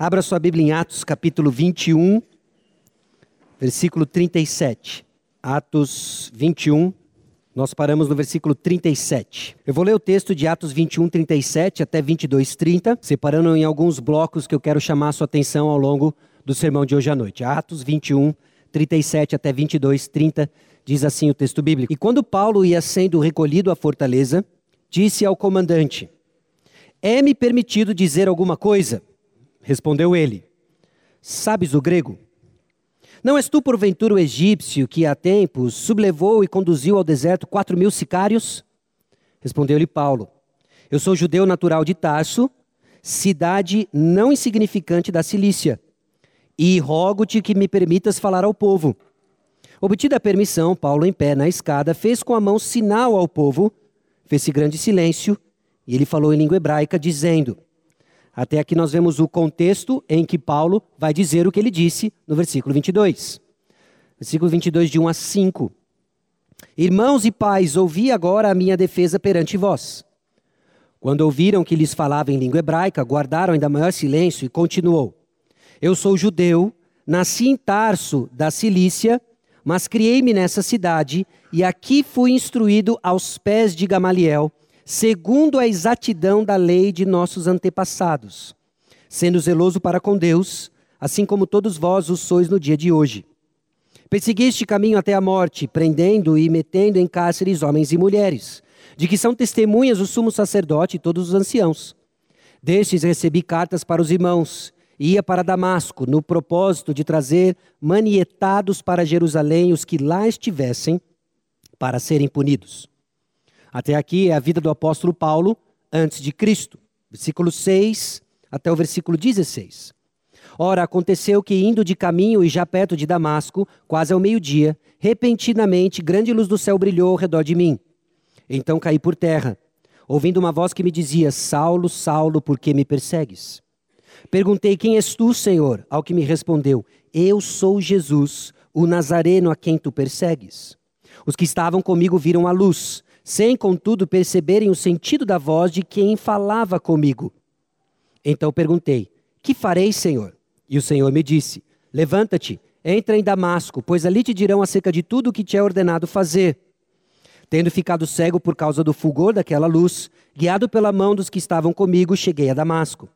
Abra sua Bíblia em Atos, capítulo 21, versículo 37. Atos 21, nós paramos no versículo 37. Eu vou ler o texto de Atos 21, 37 até 22, 30, separando em alguns blocos que eu quero chamar a sua atenção ao longo do sermão de hoje à noite. Atos 21, 37 até 22, 30, diz assim o texto bíblico. E quando Paulo ia sendo recolhido à fortaleza, disse ao comandante: É-me permitido dizer alguma coisa? Respondeu ele: Sabes o grego? Não és tu, porventura, o egípcio que há tempos sublevou e conduziu ao deserto quatro mil sicários? Respondeu-lhe Paulo: Eu sou judeu natural de Tarso, cidade não insignificante da Cilícia, e rogo-te que me permitas falar ao povo. Obtida a permissão, Paulo, em pé na escada, fez com a mão sinal ao povo, fez-se grande silêncio, e ele falou em língua hebraica, dizendo: até aqui nós vemos o contexto em que Paulo vai dizer o que ele disse no versículo 22. Versículo 22, de 1 a 5. Irmãos e pais, ouvi agora a minha defesa perante vós. Quando ouviram que lhes falava em língua hebraica, guardaram ainda maior silêncio e continuou. Eu sou judeu, nasci em Tarso, da Cilícia, mas criei-me nessa cidade e aqui fui instruído aos pés de Gamaliel, segundo a exatidão da lei de nossos antepassados, sendo zeloso para com Deus, assim como todos vós o sois no dia de hoje. Perseguiste caminho até a morte, prendendo e metendo em cárceres homens e mulheres, de que são testemunhas o sumo sacerdote e todos os anciãos. Destes recebi cartas para os irmãos, e ia para Damasco, no propósito de trazer manietados para Jerusalém os que lá estivessem, para serem punidos. Até aqui é a vida do apóstolo Paulo antes de Cristo. Versículo 6 até o versículo 16. Ora, aconteceu que, indo de caminho e já perto de Damasco, quase ao meio-dia, repentinamente grande luz do céu brilhou ao redor de mim. Então caí por terra, ouvindo uma voz que me dizia: Saulo, Saulo, por que me persegues? Perguntei: Quem és tu, Senhor? Ao que me respondeu: Eu sou Jesus, o Nazareno a quem tu persegues. Os que estavam comigo viram a luz sem contudo perceberem o sentido da voz de quem falava comigo. Então perguntei: Que farei, Senhor? E o Senhor me disse: Levanta-te, entra em Damasco, pois ali te dirão acerca de tudo o que te é ordenado fazer. Tendo ficado cego por causa do fulgor daquela luz, guiado pela mão dos que estavam comigo, cheguei a Damasco.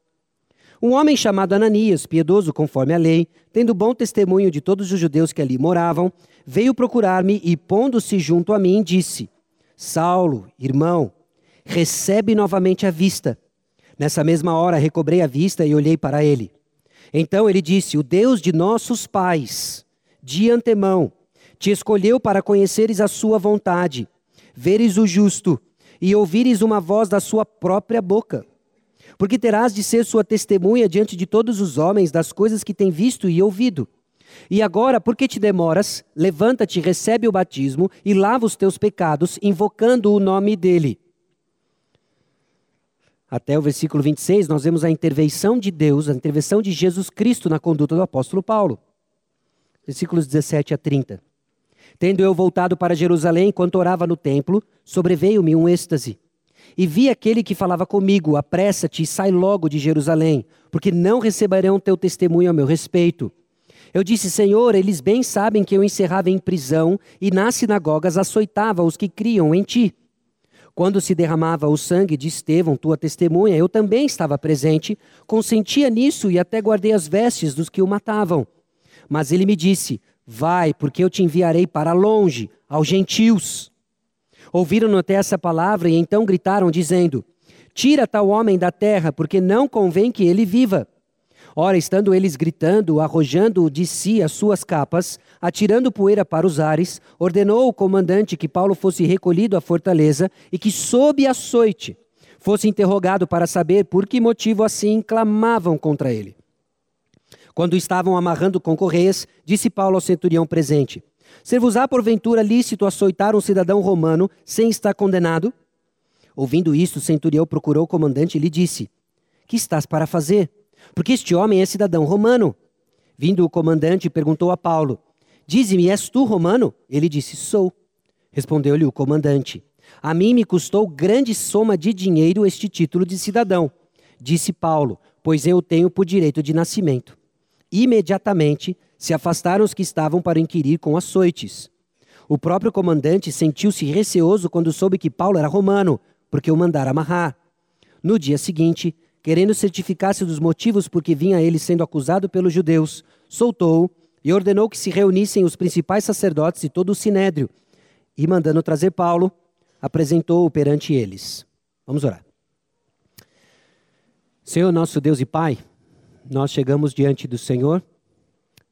Um homem chamado Ananias, piedoso conforme a lei, tendo bom testemunho de todos os judeus que ali moravam, veio procurar-me e, pondo-se junto a mim, disse: Saulo, irmão, recebe novamente a vista. Nessa mesma hora recobrei a vista e olhei para ele. Então ele disse: O Deus de nossos pais, de antemão, te escolheu para conheceres a sua vontade, veres o justo e ouvires uma voz da sua própria boca. Porque terás de ser sua testemunha diante de todos os homens das coisas que tem visto e ouvido. E agora, por que te demoras? Levanta-te, recebe o batismo e lava os teus pecados, invocando o nome dele. Até o versículo 26, nós vemos a intervenção de Deus, a intervenção de Jesus Cristo na conduta do apóstolo Paulo. Versículos 17 a 30. Tendo eu voltado para Jerusalém, enquanto orava no templo, sobreveio-me um êxtase. E vi aquele que falava comigo: Apressa-te e sai logo de Jerusalém, porque não receberão teu testemunho a meu respeito. Eu disse, Senhor, eles bem sabem que eu encerrava em prisão e nas sinagogas açoitava os que criam em ti. Quando se derramava o sangue de Estevão, tua testemunha, eu também estava presente, consentia nisso e até guardei as vestes dos que o matavam. Mas ele me disse: Vai, porque eu te enviarei para longe, aos gentios. Ouviram até essa palavra e então gritaram, dizendo: Tira tal homem da terra, porque não convém que ele viva. Ora, estando eles gritando, arrojando de si as suas capas, atirando poeira para os ares, ordenou o comandante que Paulo fosse recolhido à fortaleza e que, sob açoite, fosse interrogado para saber por que motivo assim clamavam contra ele. Quando estavam amarrando com correias, disse Paulo ao centurião presente: Ser-vos-á porventura lícito açoitar um cidadão romano sem estar condenado? Ouvindo isto, o centurião procurou o comandante e lhe disse: Que estás para fazer? Porque este homem é cidadão romano. Vindo o comandante, perguntou a Paulo: Dize-me, és tu romano? Ele disse: Sou. Respondeu-lhe o comandante: A mim me custou grande soma de dinheiro este título de cidadão. Disse Paulo: pois eu tenho por direito de nascimento. Imediatamente se afastaram os que estavam para inquirir com açoites. O próprio comandante sentiu-se receoso quando soube que Paulo era romano, porque o mandara amarrar. No dia seguinte, querendo certificar-se dos motivos por que vinha ele sendo acusado pelos judeus, soltou-o e ordenou que se reunissem os principais sacerdotes e todo o sinédrio. E mandando trazer Paulo, apresentou-o perante eles. Vamos orar. Senhor nosso Deus e Pai, nós chegamos diante do Senhor,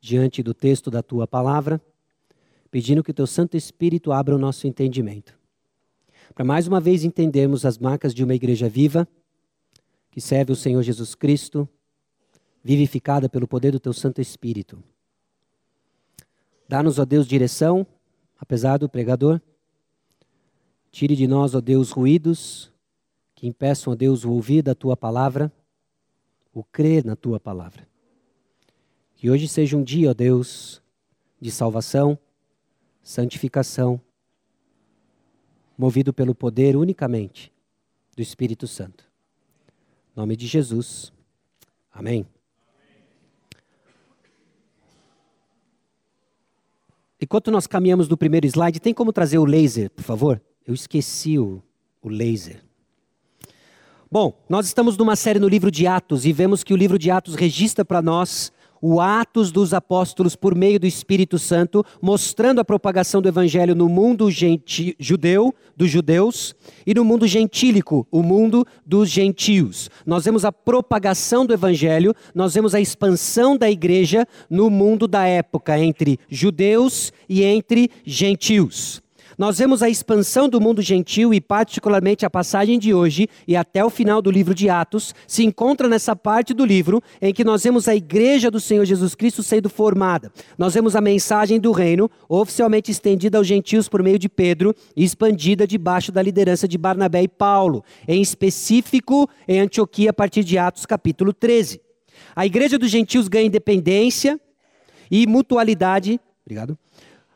diante do texto da tua palavra, pedindo que o teu Santo Espírito abra o nosso entendimento. Para mais uma vez entendermos as marcas de uma igreja viva, que serve o Senhor Jesus Cristo, vivificada pelo poder do teu Santo Espírito. Dá-nos, ó Deus, direção, apesar do pregador. Tire de nós, ó Deus, ruídos que impeçam, ó Deus, o ouvir da tua palavra, o crer na tua palavra. Que hoje seja um dia, ó Deus, de salvação, santificação, movido pelo poder unicamente do Espírito Santo. Em nome de Jesus. Amém. Enquanto nós caminhamos do primeiro slide, tem como trazer o laser, por favor? Eu esqueci o, o laser. Bom, nós estamos numa série no livro de Atos e vemos que o livro de Atos registra para nós o Atos dos Apóstolos por meio do Espírito Santo, mostrando a propagação do Evangelho no mundo judeu, dos judeus, e no mundo gentílico, o mundo dos gentios. Nós vemos a propagação do Evangelho, nós vemos a expansão da igreja no mundo da época, entre judeus e entre gentios. Nós vemos a expansão do mundo gentil e, particularmente, a passagem de hoje e até o final do livro de Atos se encontra nessa parte do livro em que nós vemos a igreja do Senhor Jesus Cristo sendo formada. Nós vemos a mensagem do reino oficialmente estendida aos gentios por meio de Pedro e expandida debaixo da liderança de Barnabé e Paulo, em específico em Antioquia, a partir de Atos capítulo 13. A igreja dos gentios ganha independência e mutualidade. Obrigado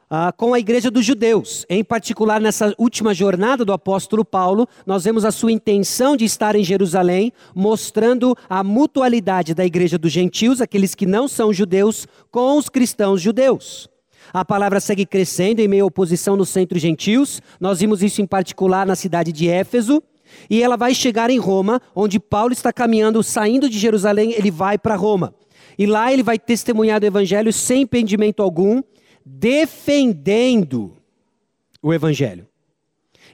ah, com a igreja dos judeus. Em particular, nessa última jornada do apóstolo Paulo, nós vemos a sua intenção de estar em Jerusalém, mostrando a mutualidade da igreja dos gentios, aqueles que não são judeus, com os cristãos judeus. A palavra segue crescendo em meio à oposição nos centros gentios. Nós vimos isso em particular na cidade de Éfeso. E ela vai chegar em Roma, onde Paulo está caminhando, saindo de Jerusalém, ele vai para Roma. E lá ele vai testemunhar do evangelho sem impedimento algum, defendendo o Evangelho.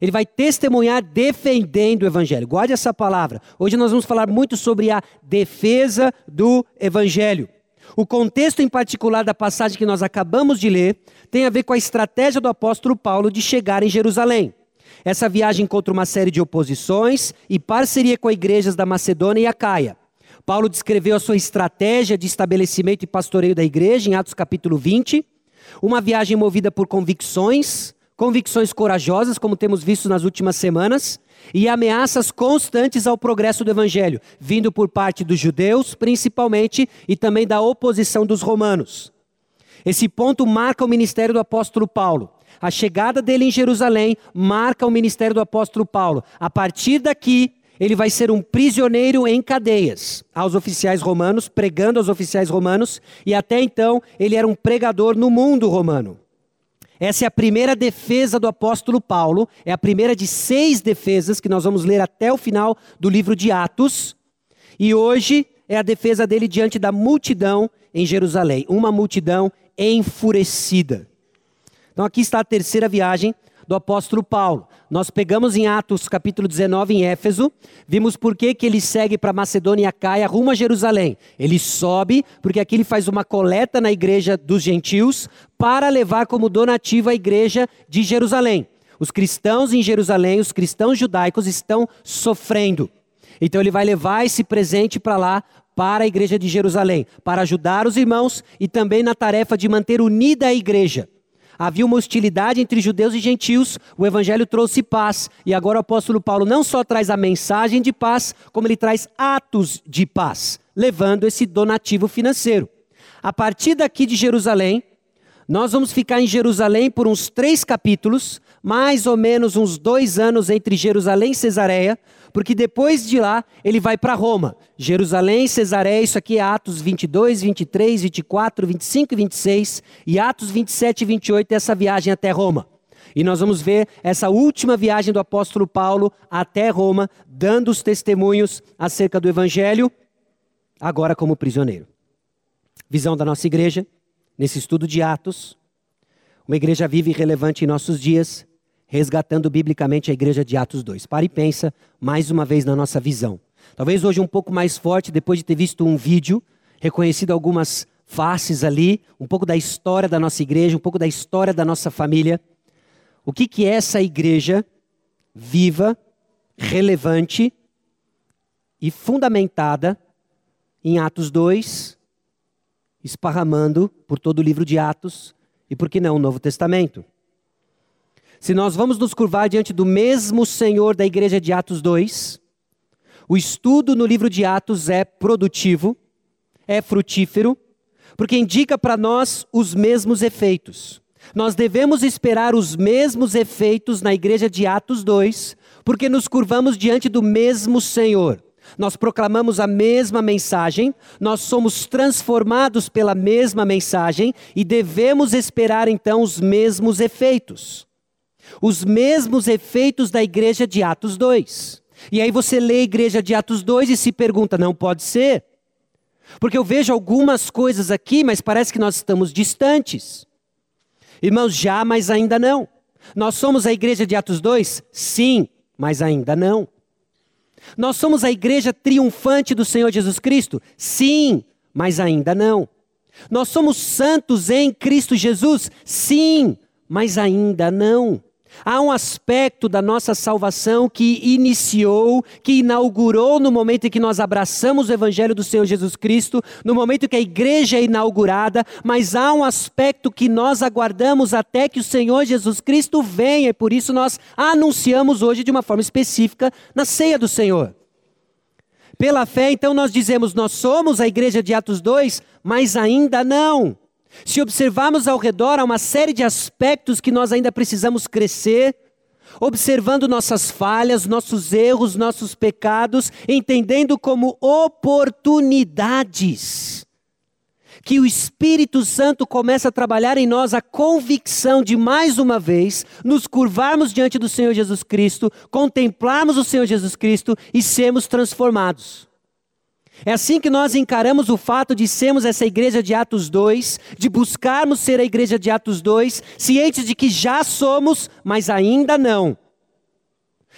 Ele vai testemunhar defendendo o Evangelho. Guarde essa palavra. Hoje nós vamos falar muito sobre a defesa do Evangelho. O contexto em particular da passagem que nós acabamos de ler tem a ver com a estratégia do apóstolo Paulo de chegar em Jerusalém. Essa viagem encontra uma série de oposições e parceria com igrejas da Macedônia e Acaia. Paulo descreveu a sua estratégia de estabelecimento e pastoreio da igreja em Atos capítulo 20. Uma viagem movida por convicções, convicções corajosas, como temos visto nas últimas semanas, e ameaças constantes ao progresso do evangelho, vindo por parte dos judeus, principalmente, e também da oposição dos romanos. Esse ponto marca o ministério do apóstolo Paulo. A chegada dele em Jerusalém marca o ministério do apóstolo Paulo. A partir daqui, ele vai ser um prisioneiro em cadeias aos oficiais romanos, pregando aos oficiais romanos, e até então ele era um pregador no mundo romano. Essa é a primeira defesa do apóstolo Paulo, é a primeira de seis defesas que nós vamos ler até o final do livro de Atos. E hoje é a defesa dele diante da multidão em Jerusalém, uma multidão enfurecida. Então aqui está a terceira viagem do apóstolo Paulo. Nós pegamos em Atos capítulo 19 em Éfeso, vimos por que, que ele segue para Macedônia e Caia rumo a Jerusalém. Ele sobe porque aqui ele faz uma coleta na igreja dos gentios para levar como donativa a igreja de Jerusalém. Os cristãos em Jerusalém, os cristãos judaicos estão sofrendo. Então ele vai levar esse presente para lá para a igreja de Jerusalém, para ajudar os irmãos e também na tarefa de manter unida a igreja. Havia uma hostilidade entre judeus e gentios, o evangelho trouxe paz. E agora o apóstolo Paulo não só traz a mensagem de paz, como ele traz atos de paz, levando esse donativo financeiro. A partir daqui de Jerusalém, nós vamos ficar em Jerusalém por uns três capítulos, mais ou menos uns dois anos entre Jerusalém e Cesareia, porque depois de lá ele vai para Roma. Jerusalém, Cesareia, isso aqui é Atos 22, 23, 24, 25 e 26, e Atos 27 e 28 é essa viagem até Roma. E nós vamos ver essa última viagem do apóstolo Paulo até Roma, dando os testemunhos acerca do evangelho, agora como prisioneiro. Visão da nossa igreja, nesse estudo de Atos, uma igreja viva e relevante em nossos dias, resgatando biblicamente a igreja de Atos 2. Para e pensa mais uma vez na nossa visão. Talvez hoje um pouco mais forte, depois de ter visto um vídeo, reconhecido algumas faces ali, um pouco da história da nossa igreja, um pouco da história da nossa família. O que, que essa igreja viva, relevante e fundamentada em Atos 2, esparramando por todo o livro de Atos e, por que não, o Novo Testamento? Se nós vamos nos curvar diante do mesmo Senhor da igreja de Atos 2, o estudo no livro de Atos é produtivo, é frutífero, porque indica para nós os mesmos efeitos. Nós devemos esperar os mesmos efeitos na igreja de Atos 2, porque nos curvamos diante do mesmo Senhor. Nós proclamamos a mesma mensagem, nós somos transformados pela mesma mensagem e devemos esperar então os mesmos efeitos os mesmos efeitos da igreja de Atos 2. E aí você lê a igreja de Atos 2 e se pergunta: não pode ser? Porque eu vejo algumas coisas aqui, mas parece que nós estamos distantes. Irmãos, já, mas ainda não. Nós somos a igreja de Atos 2? Sim, mas ainda não. Nós somos a igreja triunfante do Senhor Jesus Cristo? Sim, mas ainda não. Nós somos santos em Cristo Jesus? Sim, mas ainda não. Há um aspecto da nossa salvação que iniciou, que inaugurou no momento em que nós abraçamos o Evangelho do Senhor Jesus Cristo, no momento que a igreja é inaugurada, mas há um aspecto que nós aguardamos até que o Senhor Jesus Cristo venha, e por isso nós anunciamos hoje de uma forma específica na ceia do Senhor. Pela fé, então, nós dizemos: nós somos a igreja de Atos 2, mas ainda não. Se observarmos ao redor, há uma série de aspectos que nós ainda precisamos crescer, observando nossas falhas, nossos erros, nossos pecados, entendendo como oportunidades. Que o Espírito Santo começa a trabalhar em nós a convicção de, mais uma vez, nos curvarmos diante do Senhor Jesus Cristo, contemplarmos o Senhor Jesus Cristo e sermos transformados. É assim que nós encaramos o fato de sermos essa igreja de Atos 2, de buscarmos ser a igreja de Atos 2, cientes de que já somos, mas ainda não.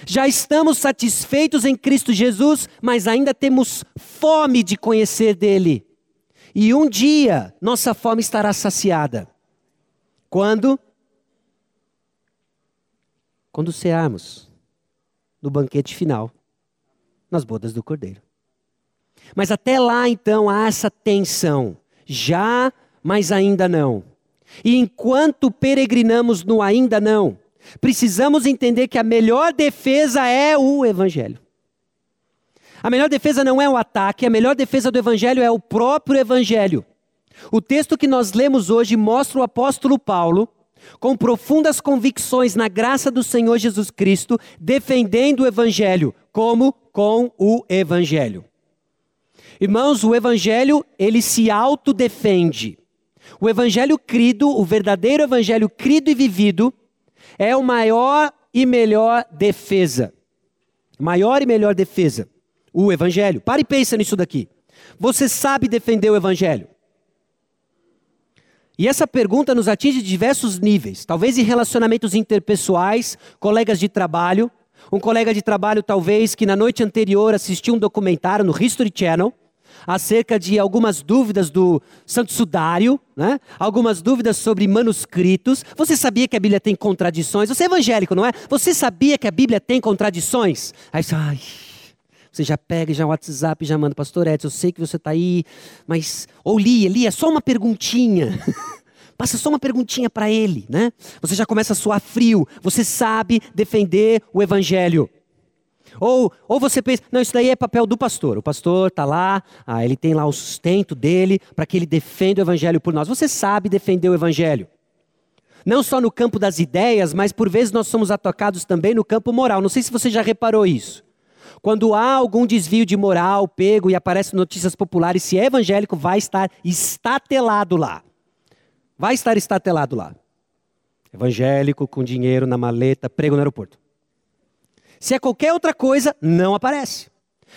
Já estamos satisfeitos em Cristo Jesus, mas ainda temos fome de conhecer dele. E um dia nossa fome estará saciada. Quando? Quando cearmos no banquete final, nas bodas do Cordeiro. Mas até lá, então, há essa tensão. Já, mas ainda não. E enquanto peregrinamos no ainda não, precisamos entender que a melhor defesa é o Evangelho. A melhor defesa não é o ataque, a melhor defesa do Evangelho é o próprio Evangelho. O texto que nós lemos hoje mostra o apóstolo Paulo, com profundas convicções na graça do Senhor Jesus Cristo, defendendo o Evangelho. Como? Com o Evangelho. Irmãos, o evangelho, ele se autodefende. O evangelho crido, o verdadeiro evangelho crido e vivido, é o maior e melhor defesa. Maior e melhor defesa. O evangelho. Pare e pense nisso daqui. Você sabe defender o evangelho? E essa pergunta nos atinge de diversos níveis, talvez em relacionamentos interpessoais, colegas de trabalho, um colega de trabalho talvez que na noite anterior assistiu um documentário no History Channel acerca de algumas dúvidas do Santo Sudário, né? algumas dúvidas sobre manuscritos. Você sabia que a Bíblia tem contradições? Você é evangélico, não é? Você sabia que a Bíblia tem contradições? Aí você, ai, você já pega já WhatsApp já manda, Pastor Edson, eu sei que você está aí, mas. Ou Lia, Lia, só uma perguntinha. Passa só uma perguntinha para ele, né? Você já começa a suar frio. Você sabe defender o Evangelho. Ou, ou você pensa, não, isso daí é papel do pastor. O pastor está lá, ah, ele tem lá o sustento dele para que ele defenda o evangelho por nós. Você sabe defender o evangelho. Não só no campo das ideias, mas por vezes nós somos atacados também no campo moral. Não sei se você já reparou isso. Quando há algum desvio de moral pego e aparece notícias populares, se é evangélico, vai estar estatelado lá. Vai estar estatelado lá. Evangélico com dinheiro na maleta, prego no aeroporto. Se é qualquer outra coisa, não aparece.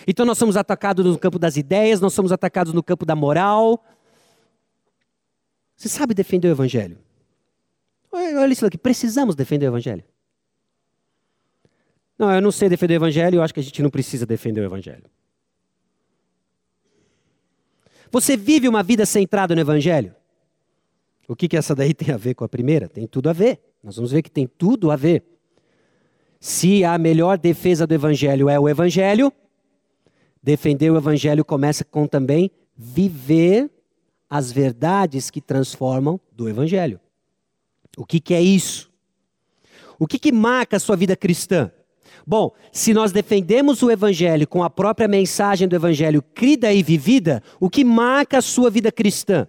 Então nós somos atacados no campo das ideias, nós somos atacados no campo da moral. Você sabe defender o evangelho? Olha isso aqui, precisamos defender o evangelho. Não, eu não sei defender o evangelho, eu acho que a gente não precisa defender o evangelho. Você vive uma vida centrada no evangelho? O que, que essa daí tem a ver com a primeira? Tem tudo a ver. Nós vamos ver que tem tudo a ver. Se a melhor defesa do evangelho é o evangelho, defender o evangelho começa com também viver as verdades que transformam do evangelho. O que, que é isso? O que, que marca a sua vida cristã? Bom, se nós defendemos o Evangelho com a própria mensagem do Evangelho crida e vivida, o que marca a sua vida cristã?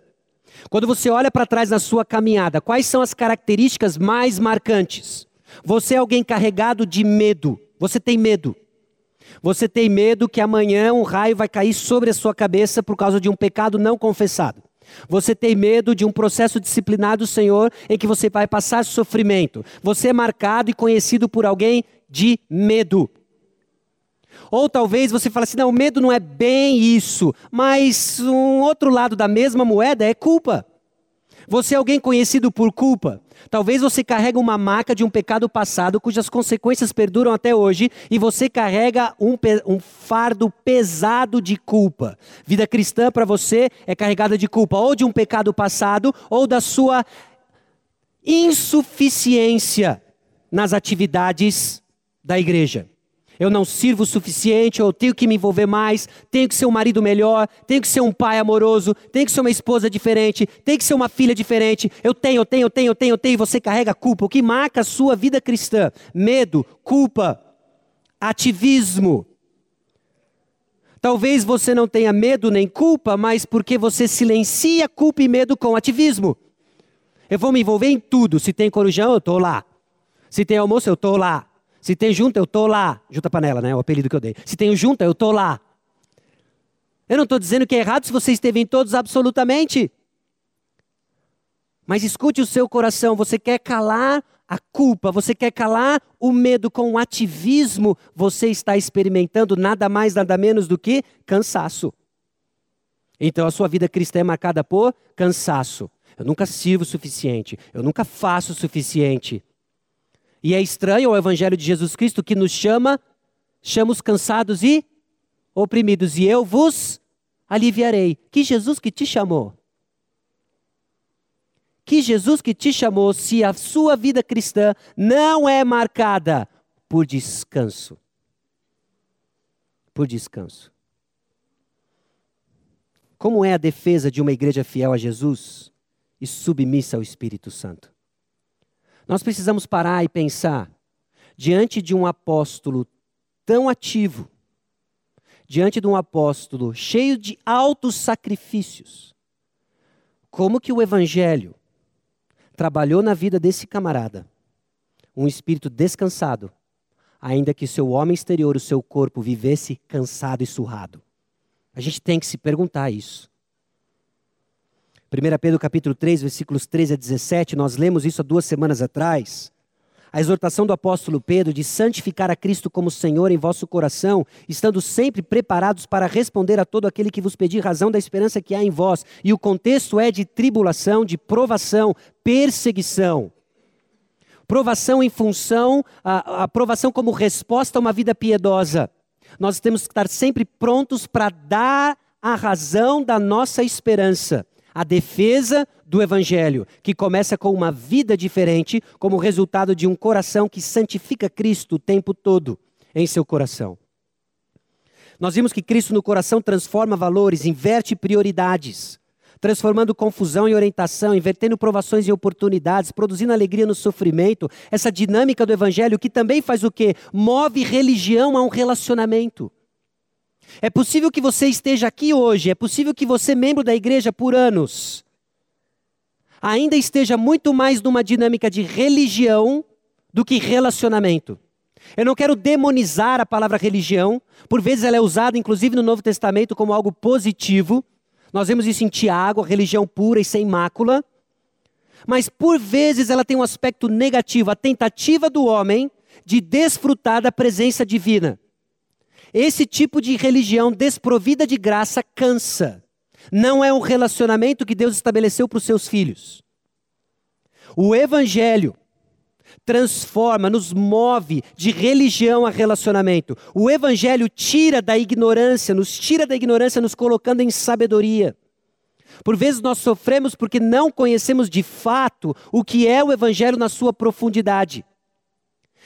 Quando você olha para trás na sua caminhada, quais são as características mais marcantes? Você é alguém carregado de medo. Você tem medo. Você tem medo que amanhã um raio vai cair sobre a sua cabeça por causa de um pecado não confessado. Você tem medo de um processo disciplinado do Senhor em que você vai passar sofrimento. Você é marcado e conhecido por alguém de medo. Ou talvez você fale assim: não, o medo não é bem isso, mas um outro lado da mesma moeda é culpa. Você é alguém conhecido por culpa. Talvez você carregue uma marca de um pecado passado cujas consequências perduram até hoje e você carrega um, um fardo pesado de culpa. Vida cristã para você é carregada de culpa ou de um pecado passado ou da sua insuficiência nas atividades da igreja. Eu não sirvo o suficiente, eu tenho que me envolver mais, tenho que ser um marido melhor, tenho que ser um pai amoroso, tenho que ser uma esposa diferente, tenho que ser uma filha diferente. Eu tenho, eu tenho, eu tenho, eu tenho, eu tenho, e você carrega culpa. O que marca a sua vida cristã? Medo, culpa, ativismo. Talvez você não tenha medo nem culpa, mas porque você silencia culpa e medo com ativismo. Eu vou me envolver em tudo. Se tem corujão, eu estou lá. Se tem almoço, eu estou lá. Se tem junta, eu tô lá. Junta panela, né? O apelido que eu dei. Se tem junta, eu tô lá. Eu não estou dizendo que é errado se você esteve em todos absolutamente. Mas escute o seu coração. Você quer calar a culpa, você quer calar o medo com o ativismo, você está experimentando nada mais, nada menos do que cansaço. Então a sua vida cristã é marcada por cansaço. Eu nunca sirvo o suficiente, eu nunca faço o suficiente. E é estranho ao Evangelho de Jesus Cristo que nos chama, chama os cansados e oprimidos, e eu vos aliviarei. Que Jesus que te chamou. Que Jesus que te chamou, se a sua vida cristã não é marcada por descanso. Por descanso. Como é a defesa de uma igreja fiel a Jesus e submissa ao Espírito Santo? Nós precisamos parar e pensar, diante de um apóstolo tão ativo, diante de um apóstolo cheio de altos sacrifícios, como que o evangelho trabalhou na vida desse camarada, um espírito descansado, ainda que seu homem exterior, o seu corpo, vivesse cansado e surrado. A gente tem que se perguntar isso. 1 Pedro capítulo 3, versículos 13 a 17, nós lemos isso há duas semanas atrás. A exortação do apóstolo Pedro de santificar a Cristo como Senhor em vosso coração, estando sempre preparados para responder a todo aquele que vos pedir razão da esperança que há em vós. E o contexto é de tribulação, de provação, perseguição. Provação em função, a, a provação como resposta a uma vida piedosa. Nós temos que estar sempre prontos para dar a razão da nossa esperança a defesa do Evangelho, que começa com uma vida diferente, como resultado de um coração que santifica Cristo o tempo todo em seu coração. Nós vimos que Cristo no coração transforma valores, inverte prioridades, transformando confusão em orientação, invertendo provações em oportunidades, produzindo alegria no sofrimento. Essa dinâmica do Evangelho que também faz o quê? Move religião a um relacionamento. É possível que você esteja aqui hoje, é possível que você, membro da igreja por anos, ainda esteja muito mais numa dinâmica de religião do que relacionamento. Eu não quero demonizar a palavra religião, por vezes ela é usada, inclusive no Novo Testamento, como algo positivo. Nós vemos isso em Tiago, a religião pura e sem mácula. Mas por vezes ela tem um aspecto negativo, a tentativa do homem de desfrutar da presença divina. Esse tipo de religião desprovida de graça cansa. Não é um relacionamento que Deus estabeleceu para os seus filhos. O Evangelho transforma, nos move de religião a relacionamento. O Evangelho tira da ignorância, nos tira da ignorância, nos colocando em sabedoria. Por vezes nós sofremos porque não conhecemos de fato o que é o Evangelho na sua profundidade.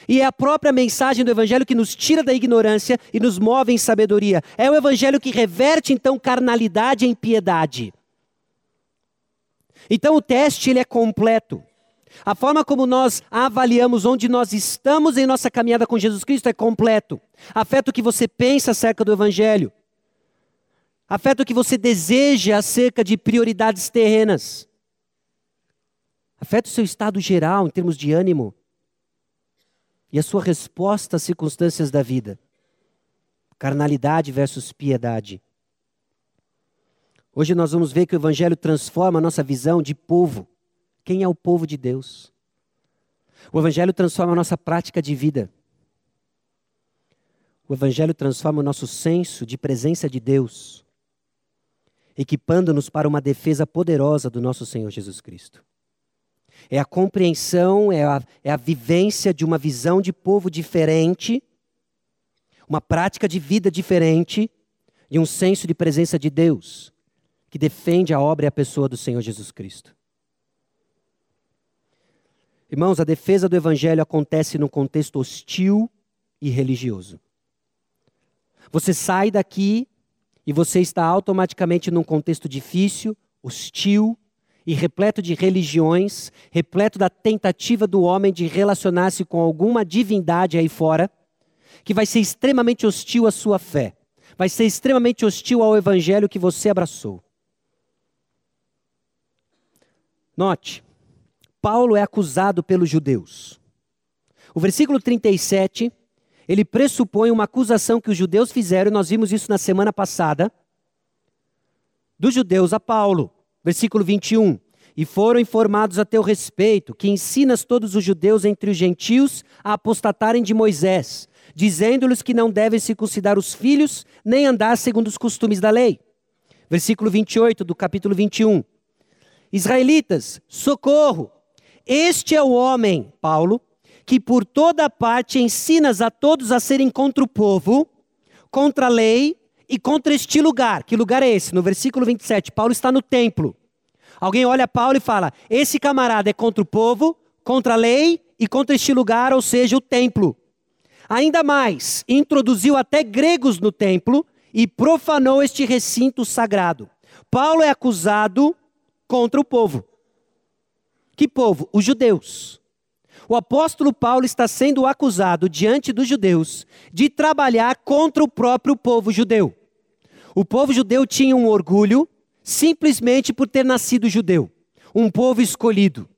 E é a própria mensagem do Evangelho que nos tira da ignorância e nos move em sabedoria. É o Evangelho que reverte então carnalidade em piedade. Então o teste ele é completo. A forma como nós avaliamos onde nós estamos em nossa caminhada com Jesus Cristo é completo. Afeta o que você pensa acerca do Evangelho. Afeta o que você deseja acerca de prioridades terrenas. Afeta o seu estado geral em termos de ânimo e a sua resposta às circunstâncias da vida. Carnalidade versus piedade. Hoje nós vamos ver que o Evangelho transforma a nossa visão de povo. Quem é o povo de Deus? O Evangelho transforma a nossa prática de vida. O Evangelho transforma o nosso senso de presença de Deus, equipando-nos para uma defesa poderosa do nosso Senhor Jesus Cristo. É a compreensão, é a, é a vivência de uma visão de povo diferente, uma prática de vida diferente e um senso de presença de Deus que defende a obra e a pessoa do Senhor Jesus Cristo. Irmãos, a defesa do Evangelho acontece num contexto hostil e religioso. Você sai daqui e você está automaticamente num contexto difícil, hostil e repleto de religiões, repleto da tentativa do homem de relacionar-se com alguma divindade aí fora, que vai ser extremamente hostil à sua fé, vai ser extremamente hostil ao evangelho que você abraçou. Note, Paulo é acusado pelos judeus. O versículo 37, ele pressupõe uma acusação que os judeus fizeram, e nós vimos isso na semana passada, dos judeus a Paulo. Versículo 21. E foram informados a teu respeito, que ensinas todos os judeus entre os gentios a apostatarem de Moisés, dizendo-lhes que não devem circuncidar os filhos, nem andar segundo os costumes da lei. Versículo 28 do capítulo 21. Israelitas, socorro! Este é o homem, Paulo, que por toda parte ensinas a todos a serem contra o povo, contra a lei e contra este lugar. Que lugar é esse? No versículo 27, Paulo está no templo. Alguém olha Paulo e fala: esse camarada é contra o povo, contra a lei e contra este lugar, ou seja, o templo. Ainda mais, introduziu até gregos no templo e profanou este recinto sagrado. Paulo é acusado contra o povo. Que povo? Os judeus. O apóstolo Paulo está sendo acusado diante dos judeus de trabalhar contra o próprio povo judeu. O povo judeu tinha um orgulho simplesmente por ter nascido judeu, um povo escolhido.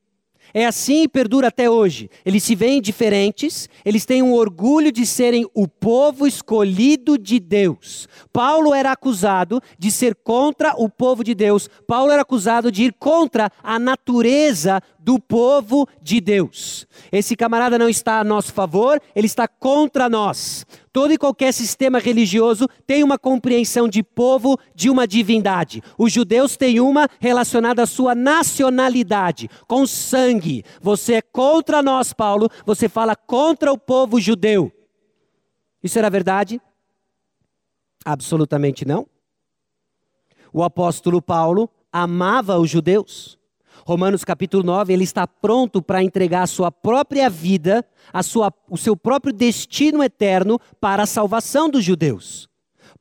É assim e perdura até hoje. Eles se veem diferentes, eles têm um orgulho de serem o povo escolhido de Deus. Paulo era acusado de ser contra o povo de Deus. Paulo era acusado de ir contra a natureza do povo de Deus. Esse camarada não está a nosso favor, ele está contra nós. Todo e qualquer sistema religioso tem uma compreensão de povo, de uma divindade. Os judeus têm uma relacionada à sua nacionalidade, com sangue. Você é contra nós, Paulo, você fala contra o povo judeu. Isso era verdade? Absolutamente não. O apóstolo Paulo amava os judeus. Romanos capítulo 9, ele está pronto para entregar a sua própria vida, a sua, o seu próprio destino eterno para a salvação dos judeus.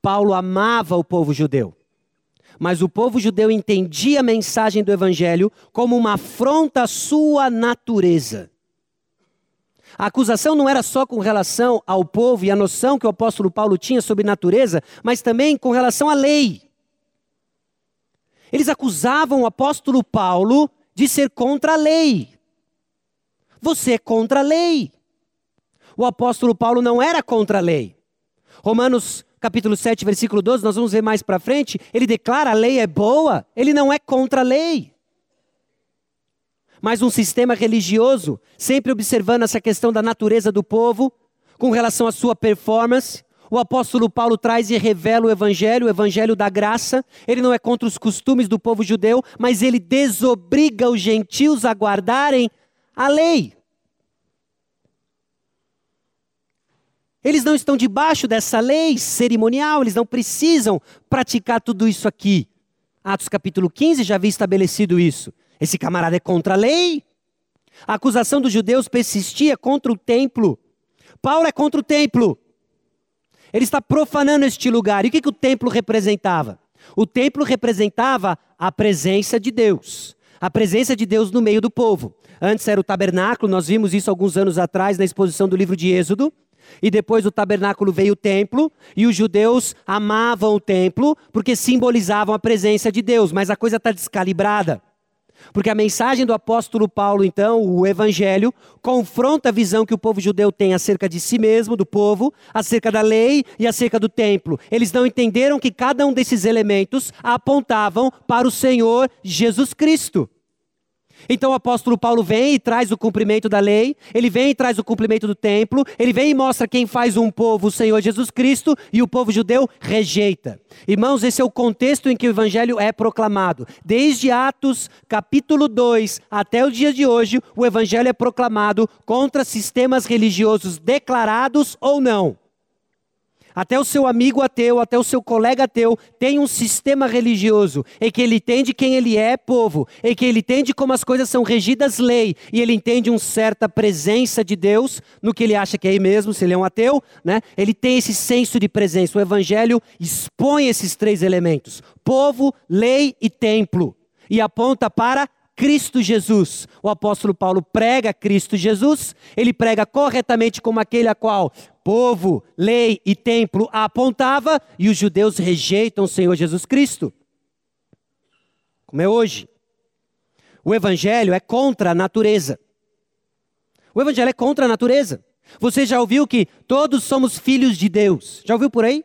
Paulo amava o povo judeu. Mas o povo judeu entendia a mensagem do evangelho como uma afronta à sua natureza. A acusação não era só com relação ao povo e a noção que o apóstolo Paulo tinha sobre natureza, mas também com relação à lei. Eles acusavam o apóstolo Paulo de ser contra a lei. Você é contra a lei. o apóstolo Paulo não era contra a lei. Romanos capítulo 7, versículo 12, nós vamos ver mais para frente, ele declara a lei é boa, ele não é contra a lei. Mas um sistema religioso, sempre observando essa questão da natureza do povo, com relação à sua performance, o apóstolo Paulo traz e revela o evangelho, o evangelho da graça. Ele não é contra os costumes do povo judeu, mas ele desobriga os gentios a guardarem a lei. Eles não estão debaixo dessa lei cerimonial, eles não precisam praticar tudo isso aqui. Atos capítulo 15 já havia estabelecido isso. Esse camarada é contra a lei. A acusação dos judeus persistia contra o templo. Paulo é contra o templo. Ele está profanando este lugar. E o que, que o templo representava? O templo representava a presença de Deus. A presença de Deus no meio do povo. Antes era o tabernáculo, nós vimos isso alguns anos atrás na exposição do livro de Êxodo. E depois do tabernáculo veio o templo, e os judeus amavam o templo porque simbolizavam a presença de Deus, mas a coisa está descalibrada. Porque a mensagem do apóstolo Paulo, então, o evangelho, confronta a visão que o povo judeu tem acerca de si mesmo, do povo, acerca da lei e acerca do templo. Eles não entenderam que cada um desses elementos apontavam para o Senhor Jesus Cristo. Então o apóstolo Paulo vem e traz o cumprimento da lei, ele vem e traz o cumprimento do templo, ele vem e mostra quem faz um povo, o Senhor Jesus Cristo, e o povo judeu rejeita. Irmãos, esse é o contexto em que o evangelho é proclamado. Desde Atos, capítulo 2, até o dia de hoje, o evangelho é proclamado contra sistemas religiosos declarados ou não. Até o seu amigo ateu, até o seu colega ateu tem um sistema religioso em que ele entende quem ele é, povo, em que ele entende como as coisas são regidas lei e ele entende uma certa presença de Deus no que ele acha que é aí mesmo, se ele é um ateu, né? Ele tem esse senso de presença. O evangelho expõe esses três elementos: povo, lei e templo, e aponta para Cristo Jesus. O apóstolo Paulo prega Cristo Jesus, ele prega corretamente como aquele a qual povo, lei e templo apontava, e os judeus rejeitam o Senhor Jesus Cristo. Como é hoje. O evangelho é contra a natureza. O evangelho é contra a natureza. Você já ouviu que todos somos filhos de Deus? Já ouviu por aí?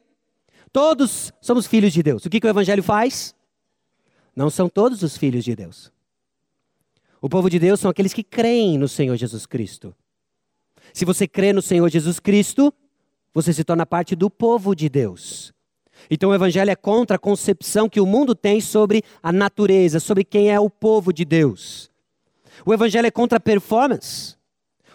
Todos somos filhos de Deus. O que, que o evangelho faz? Não são todos os filhos de Deus. O povo de Deus são aqueles que creem no Senhor Jesus Cristo. Se você crê no Senhor Jesus Cristo, você se torna parte do povo de Deus. Então o evangelho é contra a concepção que o mundo tem sobre a natureza, sobre quem é o povo de Deus. O evangelho é contra a performance.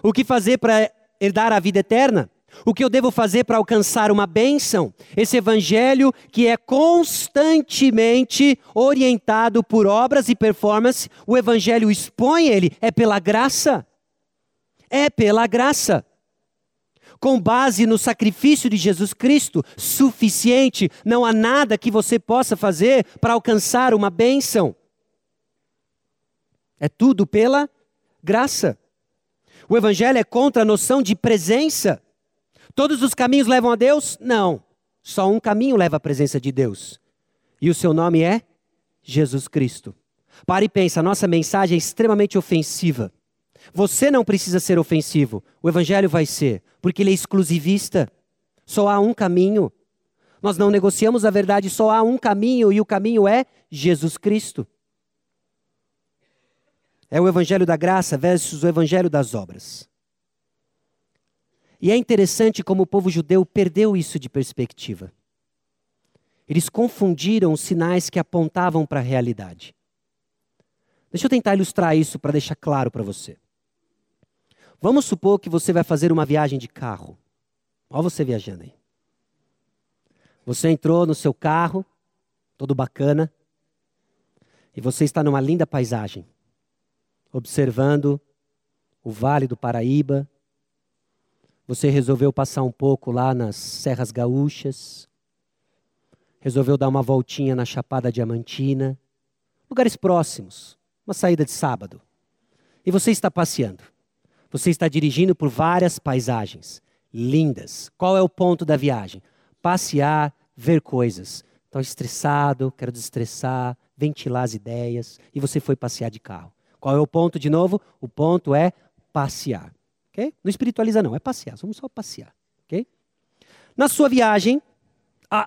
O que fazer para herdar a vida eterna? O que eu devo fazer para alcançar uma bênção? Esse evangelho que é constantemente orientado por obras e performance, o evangelho expõe ele, é pela graça. É pela graça. Com base no sacrifício de Jesus Cristo, suficiente, não há nada que você possa fazer para alcançar uma bênção. É tudo pela graça. O evangelho é contra a noção de presença. Todos os caminhos levam a Deus? Não. Só um caminho leva à presença de Deus. E o seu nome é Jesus Cristo. Pare e pense, a nossa mensagem é extremamente ofensiva. Você não precisa ser ofensivo, o evangelho vai ser, porque ele é exclusivista. Só há um caminho. Nós não negociamos a verdade, só há um caminho e o caminho é Jesus Cristo. É o evangelho da graça versus o evangelho das obras. E é interessante como o povo judeu perdeu isso de perspectiva. Eles confundiram os sinais que apontavam para a realidade. Deixa eu tentar ilustrar isso para deixar claro para você. Vamos supor que você vai fazer uma viagem de carro. Olha você viajando aí. Você entrou no seu carro, todo bacana, e você está numa linda paisagem, observando o Vale do Paraíba, você resolveu passar um pouco lá nas Serras Gaúchas, resolveu dar uma voltinha na Chapada Diamantina, lugares próximos, uma saída de sábado. E você está passeando. Você está dirigindo por várias paisagens lindas. Qual é o ponto da viagem? Passear, ver coisas. Estou estressado, quero desestressar, ventilar as ideias. E você foi passear de carro. Qual é o ponto de novo? O ponto é passear. ok? Não espiritualiza não, é passear, vamos só passear, ok? Na sua viagem, o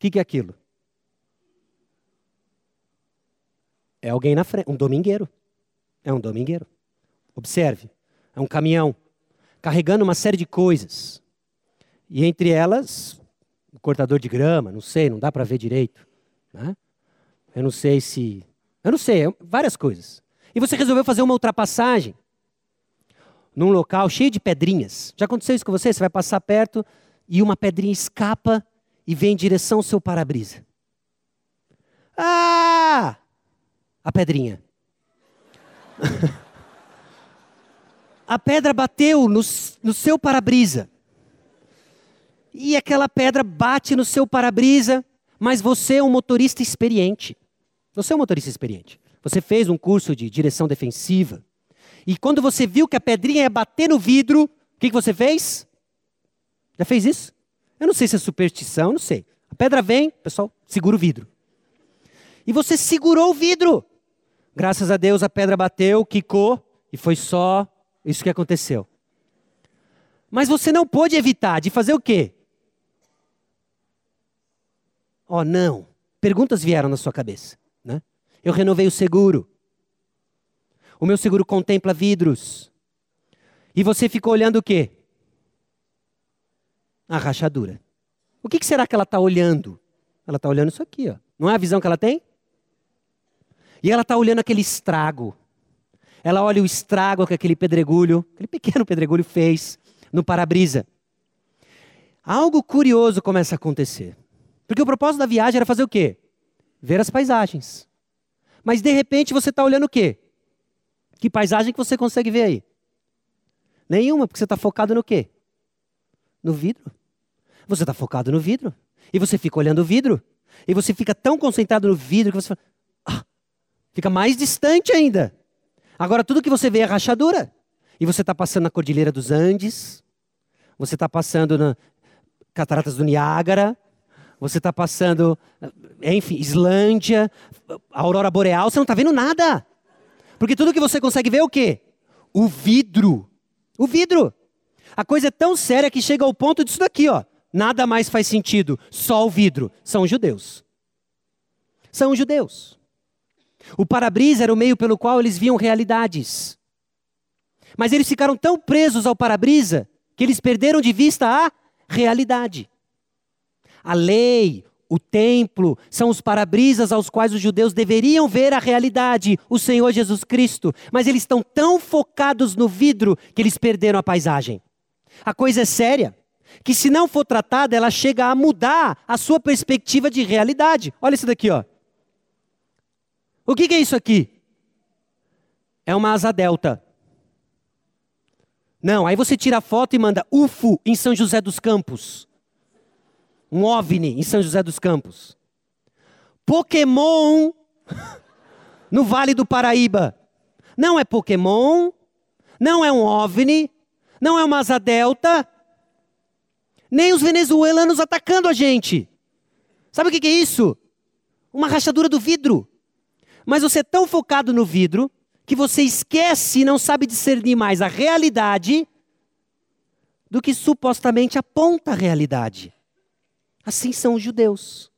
que, que é aquilo? É alguém na frente, um domingueiro. É um domingueiro. Observe, é um caminhão carregando uma série de coisas. E entre elas, o cortador de grama, não sei, não dá para ver direito. Né? Eu não sei se. Eu não sei, é várias coisas. E você resolveu fazer uma ultrapassagem num local cheio de pedrinhas. Já aconteceu isso com você? Você vai passar perto e uma pedrinha escapa e vem em direção ao seu para-brisa. Ah! A pedrinha. a pedra bateu no, no seu para-brisa. E aquela pedra bate no seu para-brisa, mas você é um motorista experiente. Você é um motorista experiente. Você fez um curso de direção defensiva. E quando você viu que a pedrinha ia bater no vidro, o que, que você fez? Já fez isso? Eu não sei se é superstição, não sei. A pedra vem, pessoal, segura o vidro. E você segurou o vidro. Graças a Deus a pedra bateu, quicou e foi só isso que aconteceu. Mas você não pôde evitar de fazer o quê? Oh, não. Perguntas vieram na sua cabeça. Né? Eu renovei o seguro. O meu seguro contempla vidros. E você ficou olhando o quê? A rachadura. O que, será que ela está olhando? Ela está olhando isso aqui, ó. Não é a visão que ela tem? E ela está olhando aquele estrago. Ela olha o estrago que aquele pedregulho, aquele pequeno pedregulho fez no para-brisa. Algo curioso começa a acontecer. Porque o propósito da viagem era fazer o quê? Ver as paisagens. Mas de repente você está olhando o quê? Que paisagem que você consegue ver aí? Nenhuma, porque você está focado no quê? No vidro. Você está focado no vidro. E você fica olhando o vidro. E você fica tão concentrado no vidro que você fala, ah, fica mais distante ainda. Agora tudo que você vê é rachadura. E você está passando na Cordilheira dos Andes. Você está passando na Cataratas do Niágara. Você está passando, enfim, Islândia, Aurora Boreal, você não está vendo nada. Porque tudo que você consegue ver é o quê? O vidro. O vidro. A coisa é tão séria que chega ao ponto disso daqui, ó. Nada mais faz sentido, só o vidro. São judeus. São judeus. O para-brisa era o meio pelo qual eles viam realidades. Mas eles ficaram tão presos ao para-brisa que eles perderam de vista a realidade. A lei, o templo, são os para-brisas aos quais os judeus deveriam ver a realidade, o Senhor Jesus Cristo, mas eles estão tão focados no vidro que eles perderam a paisagem. A coisa é séria, que se não for tratada, ela chega a mudar a sua perspectiva de realidade. Olha isso daqui, ó. O que, que é isso aqui? É uma asa delta. Não, aí você tira a foto e manda UFO em São José dos Campos um OVNI em São José dos Campos. Pokémon no Vale do Paraíba. Não é Pokémon, não é um OVNI, não é uma asa delta, nem os venezuelanos atacando a gente. Sabe o que é isso? Uma rachadura do vidro. Mas você é tão focado no vidro que você esquece e não sabe discernir mais a realidade do que supostamente aponta a realidade. Assim são os judeus.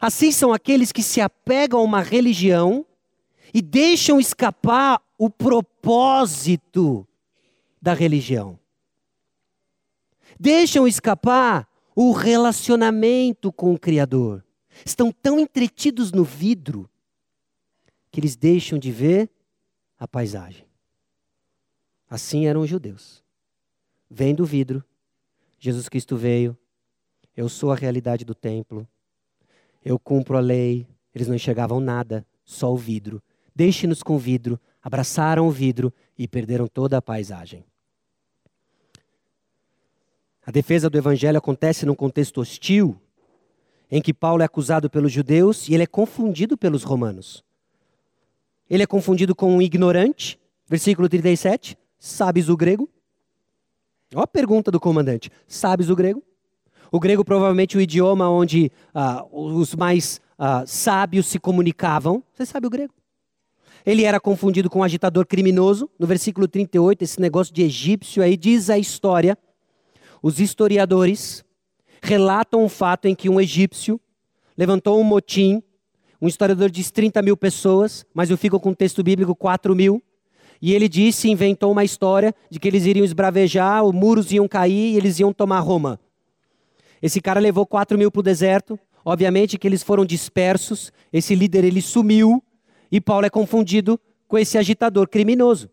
Assim são aqueles que se apegam a uma religião e deixam escapar o propósito da religião. Deixam escapar o relacionamento com o Criador. Estão tão entretidos no vidro que eles deixam de ver a paisagem. Assim eram os judeus. Vendo o vidro, Jesus Cristo veio, eu sou a realidade do templo. Eu cumpro a lei. Eles não enxergavam nada, só o vidro. Deixe-nos com o vidro. Abraçaram o vidro e perderam toda a paisagem. A defesa do evangelho acontece num contexto hostil, em que Paulo é acusado pelos judeus e ele é confundido pelos romanos. Ele é confundido com um ignorante, versículo 37. Sabes o grego? Ó a pergunta do comandante: Sabes o grego? O grego provavelmente o idioma onde uh, os mais uh, sábios se comunicavam. Você sabe o grego? Ele era confundido com um agitador criminoso. No versículo 38, esse negócio de egípcio aí diz a história. Os historiadores relatam o fato em que um egípcio levantou um motim. Um historiador diz 30 mil pessoas, mas eu fico com o texto bíblico 4 mil. E ele disse, inventou uma história de que eles iriam esbravejar, os muros iam cair e eles iam tomar Roma. Esse cara levou 4 mil para o deserto. Obviamente que eles foram dispersos. Esse líder ele sumiu e Paulo é confundido com esse agitador criminoso.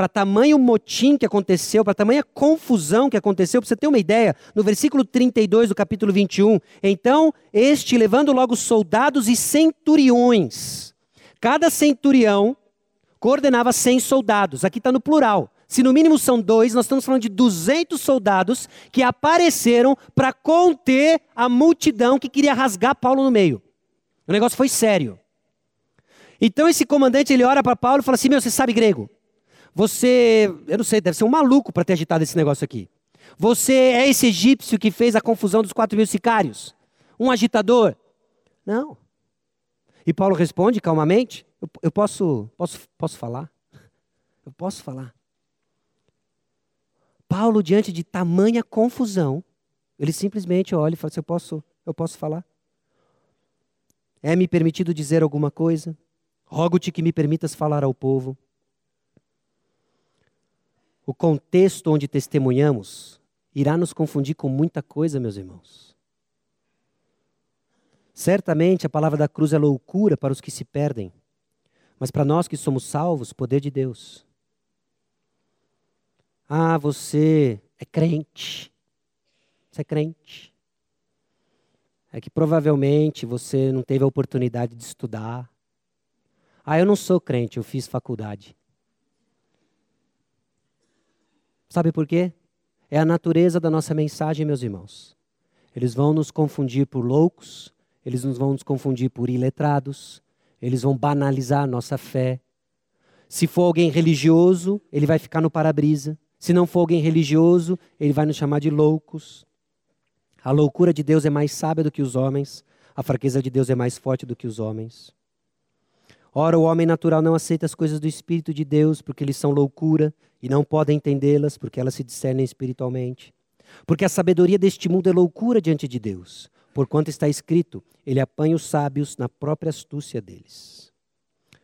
Para tamanho motim que aconteceu, para tamanha confusão que aconteceu, para você ter uma ideia, no versículo 32 do capítulo 21, então este levando logo soldados e centuriões. Cada centurião coordenava 100 soldados. Aqui está no plural. Se no mínimo são dois, nós estamos falando de 200 soldados que apareceram para conter a multidão que queria rasgar Paulo no meio. O negócio foi sério. Então esse comandante ele olha para Paulo e fala assim: Meu, você sabe grego? Você, eu não sei, deve ser um maluco para ter agitado esse negócio aqui. Você é esse egípcio que fez a confusão dos quatro mil sicários? Um agitador? Não. E Paulo responde calmamente: eu, eu posso, posso, posso falar? Eu posso falar. Paulo, diante de tamanha confusão, ele simplesmente olha e fala assim: eu posso, eu posso falar? É-me permitido dizer alguma coisa? Rogo-te que me permitas falar ao povo. O contexto onde testemunhamos irá nos confundir com muita coisa, meus irmãos. Certamente a palavra da cruz é loucura para os que se perdem, mas para nós que somos salvos, poder de Deus. Ah, você é crente. Você é crente. É que provavelmente você não teve a oportunidade de estudar. Ah, eu não sou crente, eu fiz faculdade. Sabe por quê? É a natureza da nossa mensagem, meus irmãos. Eles vão nos confundir por loucos, eles nos vão nos confundir por iletrados, eles vão banalizar a nossa fé. Se for alguém religioso, ele vai ficar no para-brisa. Se não for alguém religioso, ele vai nos chamar de loucos. A loucura de Deus é mais sábia do que os homens, a fraqueza de Deus é mais forte do que os homens. Ora, o homem natural não aceita as coisas do Espírito de Deus, porque eles são loucura, e não podem entendê-las, porque elas se discernem espiritualmente. Porque a sabedoria deste mundo é loucura diante de Deus, porquanto está escrito: Ele apanha os sábios na própria astúcia deles.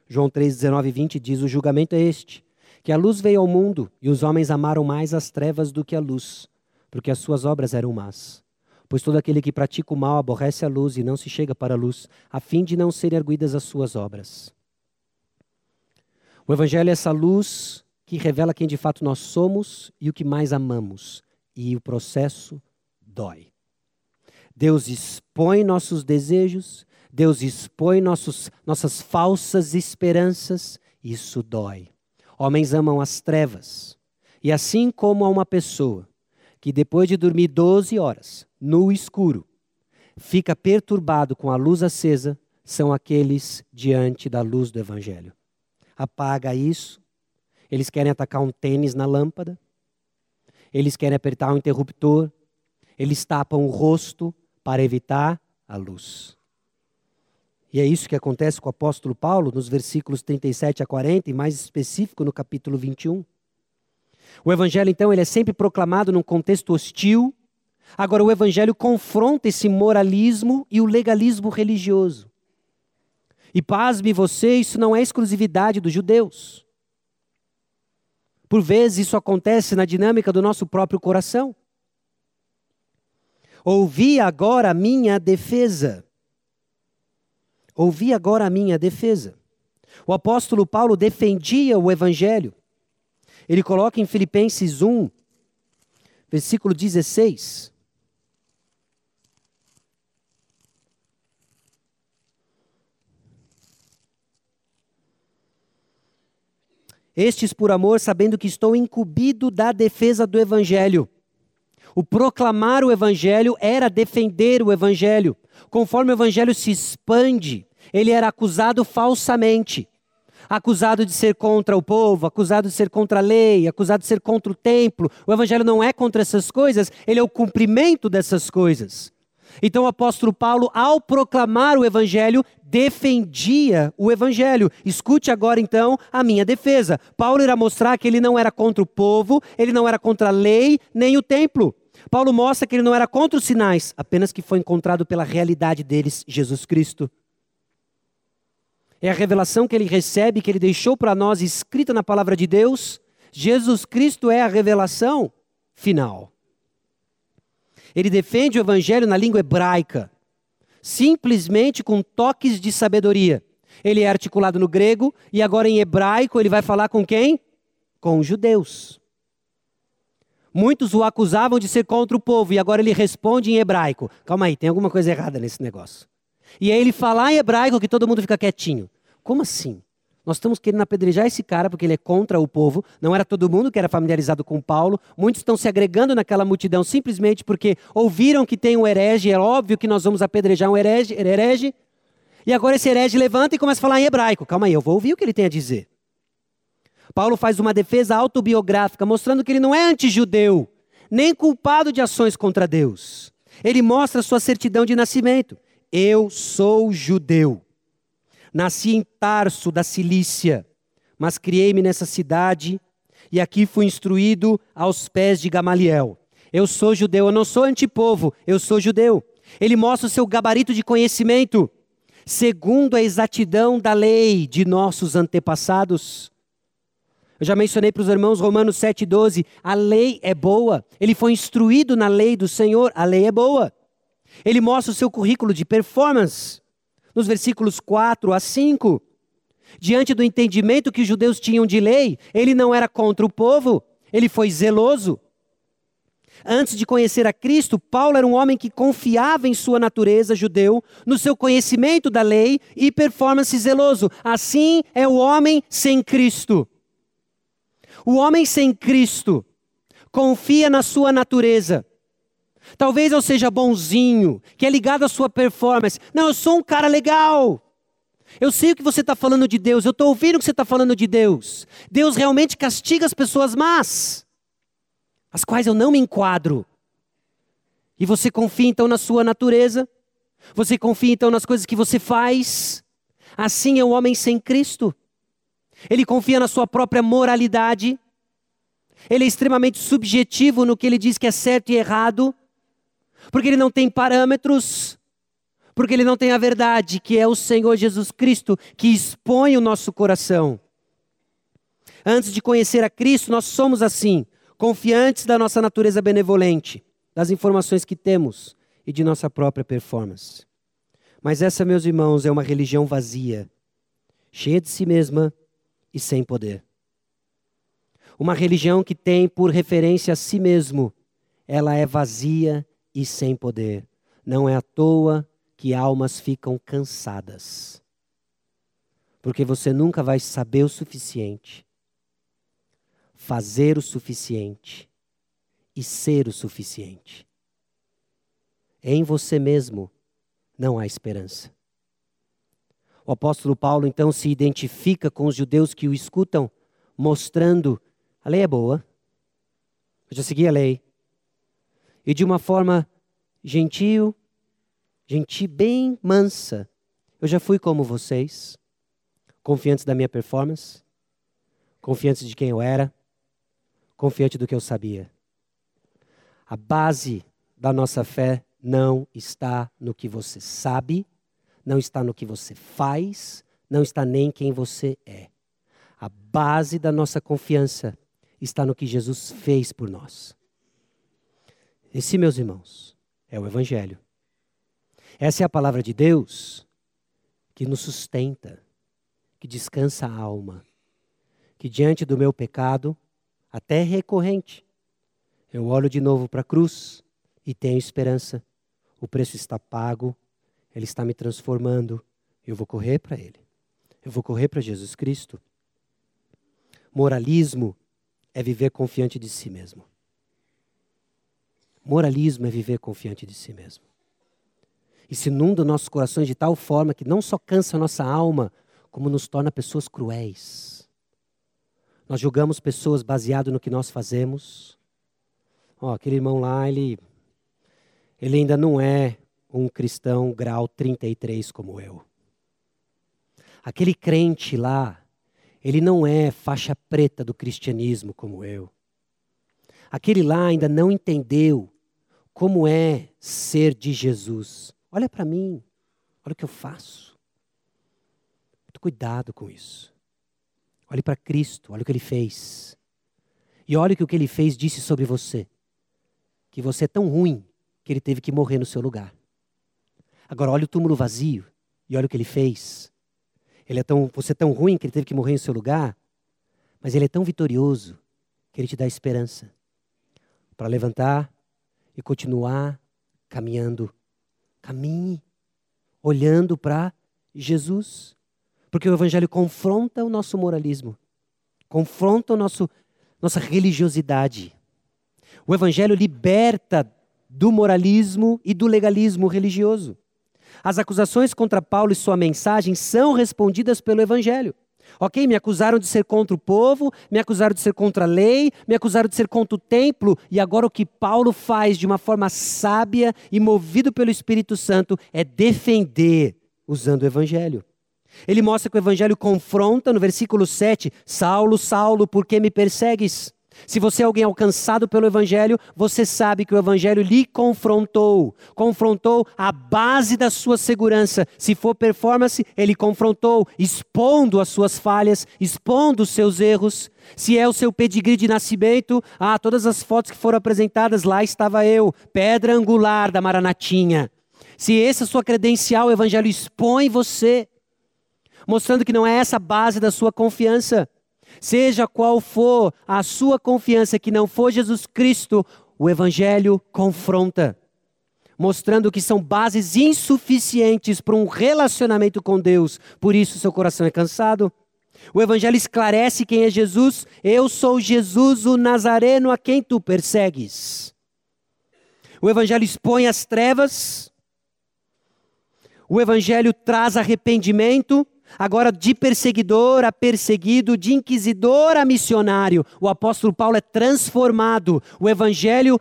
João 3, 19 e 20 diz: O julgamento é este, que a luz veio ao mundo, e os homens amaram mais as trevas do que a luz, porque as suas obras eram más. Pois todo aquele que pratica o mal aborrece a luz e não se chega para a luz, a fim de não serem arguidas as suas obras. O Evangelho é essa luz que revela quem de fato nós somos e o que mais amamos. E o processo dói. Deus expõe nossos desejos, Deus expõe nossos, nossas falsas esperanças, isso dói. Homens amam as trevas. E assim como a uma pessoa que depois de dormir 12 horas no escuro, fica perturbado com a luz acesa, são aqueles diante da luz do Evangelho apaga isso. Eles querem atacar um tênis na lâmpada. Eles querem apertar um interruptor. Eles tapam o rosto para evitar a luz. E é isso que acontece com o apóstolo Paulo nos versículos 37 a 40 e mais específico no capítulo 21. O evangelho então ele é sempre proclamado num contexto hostil. Agora o evangelho confronta esse moralismo e o legalismo religioso. E pasme você, isso não é exclusividade dos judeus. Por vezes isso acontece na dinâmica do nosso próprio coração. Ouvi agora a minha defesa. Ouvi agora a minha defesa. O apóstolo Paulo defendia o evangelho. Ele coloca em Filipenses 1, versículo 16. Estes por amor, sabendo que estou incumbido da defesa do Evangelho. O proclamar o Evangelho era defender o Evangelho. Conforme o Evangelho se expande, ele era acusado falsamente. Acusado de ser contra o povo, acusado de ser contra a lei, acusado de ser contra o templo. O Evangelho não é contra essas coisas, ele é o cumprimento dessas coisas. Então o apóstolo Paulo, ao proclamar o Evangelho, defendia o evangelho. Escute agora então a minha defesa. Paulo irá mostrar que ele não era contra o povo, ele não era contra a lei, nem o templo. Paulo mostra que ele não era contra os sinais, apenas que foi encontrado pela realidade deles, Jesus Cristo. É a revelação que ele recebe, que ele deixou para nós escrita na palavra de Deus. Jesus Cristo é a revelação final. Ele defende o evangelho na língua hebraica, simplesmente com toques de sabedoria. Ele é articulado no grego e agora em hebraico ele vai falar com quem? Com os judeus. Muitos o acusavam de ser contra o povo e agora ele responde em hebraico. Calma aí, tem alguma coisa errada nesse negócio. E aí ele fala em hebraico que todo mundo fica quietinho. Como assim? Nós estamos querendo apedrejar esse cara porque ele é contra o povo. Não era todo mundo que era familiarizado com Paulo. Muitos estão se agregando naquela multidão simplesmente porque ouviram que tem um herege. É óbvio que nós vamos apedrejar um herege. herege. E agora esse herege levanta e começa a falar em hebraico. Calma aí, eu vou ouvir o que ele tem a dizer. Paulo faz uma defesa autobiográfica, mostrando que ele não é antijudeu, nem culpado de ações contra Deus. Ele mostra sua certidão de nascimento. Eu sou judeu. Nasci em Tarso, da Cilícia, mas criei-me nessa cidade e aqui fui instruído aos pés de Gamaliel. Eu sou judeu, eu não sou antipovo, eu sou judeu. Ele mostra o seu gabarito de conhecimento, segundo a exatidão da lei de nossos antepassados. Eu já mencionei para os irmãos Romanos 7,12: a lei é boa. Ele foi instruído na lei do Senhor, a lei é boa. Ele mostra o seu currículo de performance nos versículos 4 a 5. Diante do entendimento que os judeus tinham de lei, ele não era contra o povo, ele foi zeloso. Antes de conhecer a Cristo, Paulo era um homem que confiava em sua natureza judeu, no seu conhecimento da lei e performance zeloso. Assim é o homem sem Cristo. O homem sem Cristo confia na sua natureza, Talvez eu seja bonzinho, que é ligado à sua performance. Não, eu sou um cara legal. Eu sei o que você está falando de Deus, eu estou ouvindo o que você está falando de Deus. Deus realmente castiga as pessoas más, as quais eu não me enquadro. E você confia então na sua natureza, você confia então nas coisas que você faz. Assim é o homem sem Cristo. Ele confia na sua própria moralidade. Ele é extremamente subjetivo no que ele diz que é certo e errado porque ele não tem parâmetros, porque ele não tem a verdade, que é o Senhor Jesus Cristo que expõe o nosso coração. Antes de conhecer a Cristo, nós somos assim, confiantes da nossa natureza benevolente, das informações que temos e de nossa própria performance. Mas essa, meus irmãos, é uma religião vazia, cheia de si mesma e sem poder. Uma religião que tem por referência a si mesmo, ela é vazia e sem poder. Não é à toa que almas ficam cansadas. Porque você nunca vai saber o suficiente, fazer o suficiente e ser o suficiente. Em você mesmo não há esperança. O apóstolo Paulo então se identifica com os judeus que o escutam, mostrando: a lei é boa, eu já segui a lei, e de uma forma gentil, gentil, bem mansa. Eu já fui como vocês, confiantes da minha performance, confiantes de quem eu era, confiante do que eu sabia. A base da nossa fé não está no que você sabe, não está no que você faz, não está nem quem você é. A base da nossa confiança está no que Jesus fez por nós. Esse, meus irmãos, é o Evangelho. Essa é a palavra de Deus que nos sustenta, que descansa a alma, que diante do meu pecado, até recorrente, eu olho de novo para a cruz e tenho esperança. O preço está pago, ele está me transformando, eu vou correr para ele. Eu vou correr para Jesus Cristo. Moralismo é viver confiante de si mesmo. Moralismo é viver confiante de si mesmo. E se inunda nossos corações de tal forma que não só cansa a nossa alma, como nos torna pessoas cruéis. Nós julgamos pessoas baseado no que nós fazemos. Ó, oh, aquele irmão lá, ele, ele ainda não é um cristão grau 33 como eu. Aquele crente lá, ele não é faixa preta do cristianismo como eu. Aquele lá ainda não entendeu como é ser de Jesus. Olha para mim, olha o que eu faço. Muito cuidado com isso. Olhe para Cristo, olha o que ele fez. E olhe o que ele fez disse sobre você. Que você é tão ruim que ele teve que morrer no seu lugar. Agora olhe o túmulo vazio e olha o que ele fez. Ele é tão, você é tão ruim que ele teve que morrer no seu lugar, mas ele é tão vitorioso que ele te dá esperança para levantar e continuar caminhando. Caminhe, olhando para Jesus. Porque o Evangelho confronta o nosso moralismo, confronta o nosso, nossa religiosidade. O Evangelho liberta do moralismo e do legalismo religioso. As acusações contra Paulo e sua mensagem são respondidas pelo Evangelho. Ok, me acusaram de ser contra o povo, me acusaram de ser contra a lei, me acusaram de ser contra o templo, e agora o que Paulo faz de uma forma sábia e movido pelo Espírito Santo é defender usando o Evangelho. Ele mostra que o Evangelho confronta no versículo 7: Saulo, Saulo, por que me persegues? Se você é alguém alcançado pelo Evangelho, você sabe que o Evangelho lhe confrontou. Confrontou a base da sua segurança. Se for performance, ele confrontou, expondo as suas falhas, expondo os seus erros. Se é o seu pedigree de nascimento, ah, todas as fotos que foram apresentadas, lá estava eu, pedra angular da Maranatinha. Se essa é a sua credencial, o Evangelho expõe você, mostrando que não é essa a base da sua confiança. Seja qual for a sua confiança que não for Jesus Cristo, o Evangelho confronta, mostrando que são bases insuficientes para um relacionamento com Deus, por isso seu coração é cansado. O Evangelho esclarece quem é Jesus. Eu sou Jesus, o Nazareno, a quem tu persegues. O Evangelho expõe as trevas. O Evangelho traz arrependimento. Agora, de perseguidor a perseguido, de inquisidor a missionário, o apóstolo Paulo é transformado. O evangelho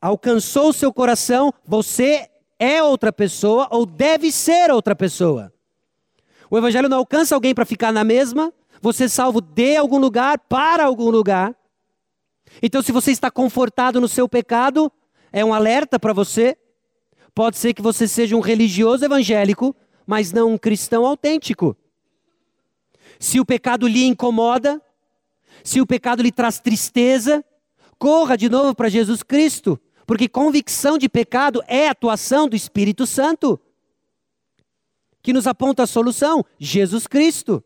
alcançou o seu coração, você é outra pessoa ou deve ser outra pessoa. O evangelho não alcança alguém para ficar na mesma, você é salvo de algum lugar para algum lugar. Então, se você está confortado no seu pecado, é um alerta para você. Pode ser que você seja um religioso evangélico, mas não um cristão autêntico. Se o pecado lhe incomoda, se o pecado lhe traz tristeza, corra de novo para Jesus Cristo, porque convicção de pecado é atuação do Espírito Santo, que nos aponta a solução: Jesus Cristo.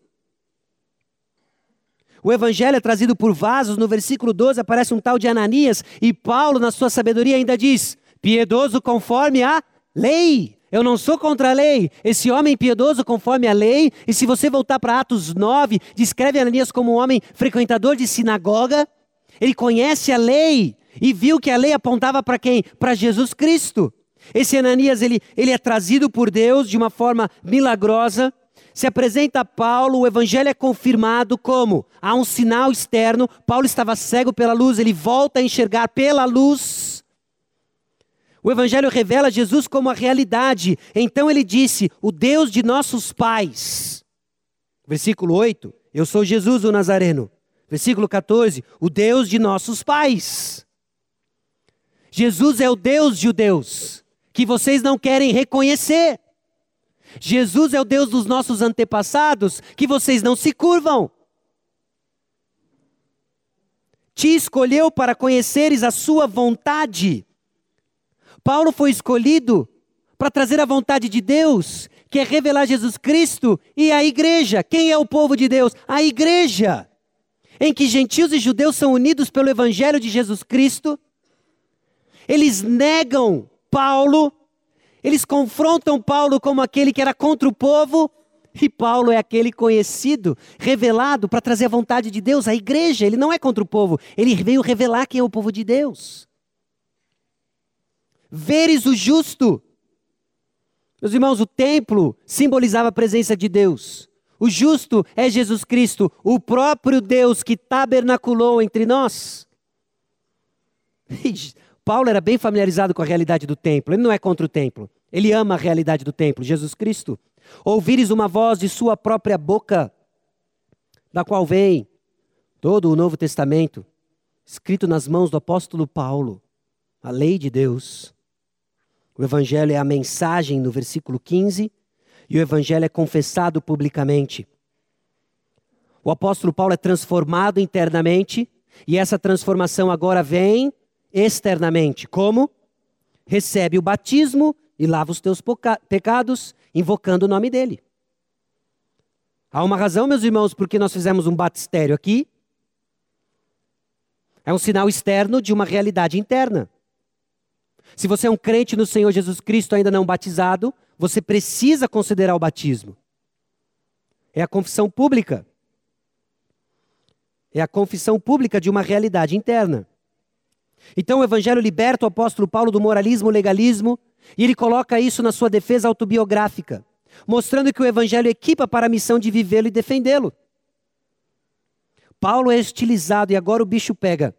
O evangelho é trazido por vasos, no versículo 12 aparece um tal de Ananias, e Paulo, na sua sabedoria, ainda diz: piedoso conforme a lei. Eu não sou contra a lei. Esse homem piedoso conforme a lei, e se você voltar para Atos 9, descreve Ananias como um homem frequentador de sinagoga. Ele conhece a lei e viu que a lei apontava para quem? Para Jesus Cristo. Esse Ananias, ele, ele é trazido por Deus de uma forma milagrosa. Se apresenta a Paulo, o evangelho é confirmado como? Há um sinal externo. Paulo estava cego pela luz, ele volta a enxergar pela luz. O Evangelho revela Jesus como a realidade. Então ele disse: O Deus de nossos pais. Versículo 8: Eu sou Jesus o Nazareno. Versículo 14: O Deus de nossos pais. Jesus é o Deus de judeus, que vocês não querem reconhecer. Jesus é o Deus dos nossos antepassados, que vocês não se curvam. Te escolheu para conheceres a sua vontade Paulo foi escolhido para trazer a vontade de Deus, que é revelar Jesus Cristo e a igreja. Quem é o povo de Deus? A igreja. Em que gentios e judeus são unidos pelo evangelho de Jesus Cristo. Eles negam Paulo, eles confrontam Paulo como aquele que era contra o povo, e Paulo é aquele conhecido, revelado para trazer a vontade de Deus à igreja. Ele não é contra o povo, ele veio revelar quem é o povo de Deus veres o justo. Meus irmãos, o templo simbolizava a presença de Deus. O justo é Jesus Cristo, o próprio Deus que tabernaculou entre nós. Paulo era bem familiarizado com a realidade do templo. Ele não é contra o templo. Ele ama a realidade do templo, Jesus Cristo. Ouvires uma voz de sua própria boca, da qual vem todo o Novo Testamento, escrito nas mãos do apóstolo Paulo, a lei de Deus. O Evangelho é a mensagem no versículo 15, e o Evangelho é confessado publicamente. O apóstolo Paulo é transformado internamente, e essa transformação agora vem externamente. Como? Recebe o batismo e lava os teus pecados, invocando o nome dele. Há uma razão, meus irmãos, porque nós fizemos um batistério aqui. É um sinal externo de uma realidade interna. Se você é um crente no Senhor Jesus Cristo ainda não batizado, você precisa considerar o batismo. É a confissão pública. É a confissão pública de uma realidade interna. Então o Evangelho liberta o apóstolo Paulo do moralismo, legalismo, e ele coloca isso na sua defesa autobiográfica, mostrando que o Evangelho equipa para a missão de vivê-lo e defendê-lo. Paulo é estilizado e agora o bicho pega.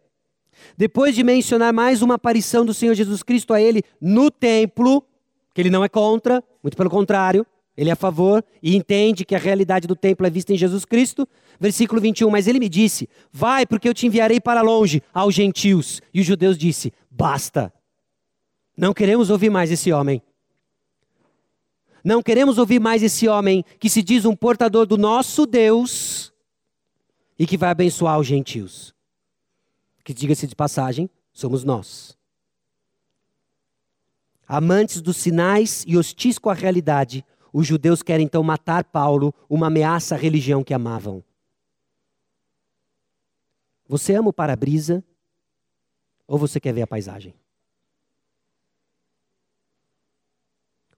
Depois de mencionar mais uma aparição do Senhor Jesus Cristo a ele no templo, que ele não é contra, muito pelo contrário, ele é a favor e entende que a realidade do templo é vista em Jesus Cristo. Versículo 21, mas ele me disse: Vai, porque eu te enviarei para longe aos gentios. E os judeus disse: Basta. Não queremos ouvir mais esse homem. Não queremos ouvir mais esse homem que se diz um portador do nosso Deus e que vai abençoar os gentios. Que diga-se de passagem, somos nós. Amantes dos sinais e hostis com a realidade, os judeus querem então matar Paulo, uma ameaça à religião que amavam. Você ama o para-brisa ou você quer ver a paisagem?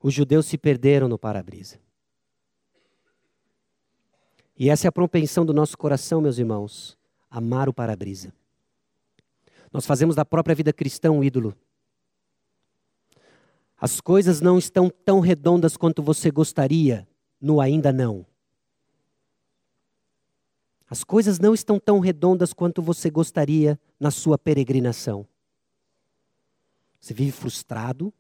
Os judeus se perderam no para-brisa. E essa é a propensão do nosso coração, meus irmãos, amar o para-brisa. Nós fazemos da própria vida cristã um ídolo. As coisas não estão tão redondas quanto você gostaria no ainda não. As coisas não estão tão redondas quanto você gostaria na sua peregrinação. Você vive frustrado,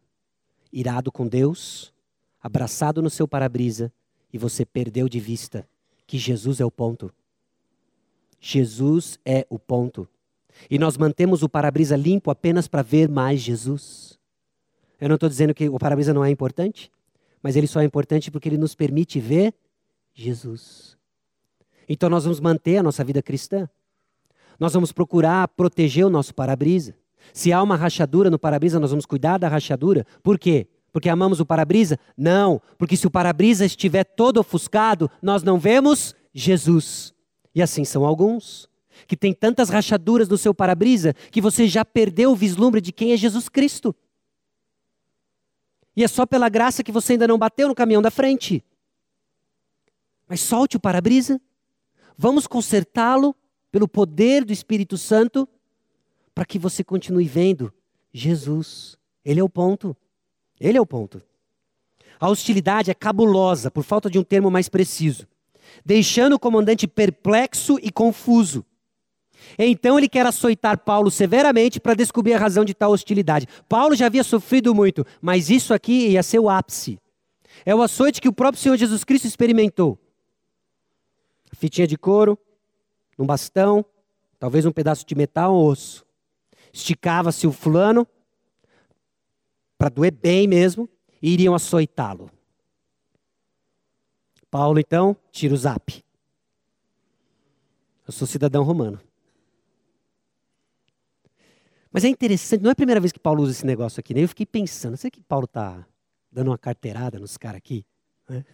irado com Deus, abraçado no seu para-brisa e você perdeu de vista que Jesus é o ponto. Jesus é o ponto. E nós mantemos o para-brisa limpo apenas para ver mais Jesus. Eu não estou dizendo que o para-brisa não é importante, mas ele só é importante porque ele nos permite ver Jesus. Então nós vamos manter a nossa vida cristã. Nós vamos procurar proteger o nosso para-brisa. Se há uma rachadura no para-brisa, nós vamos cuidar da rachadura. Por quê? Porque amamos o para-brisa? Não, porque se o para-brisa estiver todo ofuscado, nós não vemos Jesus. E assim são alguns, que têm tantas rachaduras no seu para-brisa que você já perdeu o vislumbre de quem é Jesus Cristo. E é só pela graça que você ainda não bateu no caminhão da frente. Mas solte o para-brisa. Vamos consertá-lo pelo poder do Espírito Santo para que você continue vendo Jesus. Ele é o ponto. Ele é o ponto. A hostilidade é cabulosa, por falta de um termo mais preciso, deixando o comandante perplexo e confuso. Então ele quer açoitar Paulo severamente para descobrir a razão de tal hostilidade. Paulo já havia sofrido muito, mas isso aqui ia ser o ápice. É o açoite que o próprio Senhor Jesus Cristo experimentou. Fitinha de couro, um bastão, talvez um pedaço de metal ou osso. Esticava-se o fulano, para doer bem mesmo, e iriam açoitá-lo. Paulo então tira o zap. Eu sou cidadão romano. Mas é interessante, não é a primeira vez que Paulo usa esse negócio aqui, né? Eu fiquei pensando, será que Paulo está dando uma carteirada nos caras aqui? Né?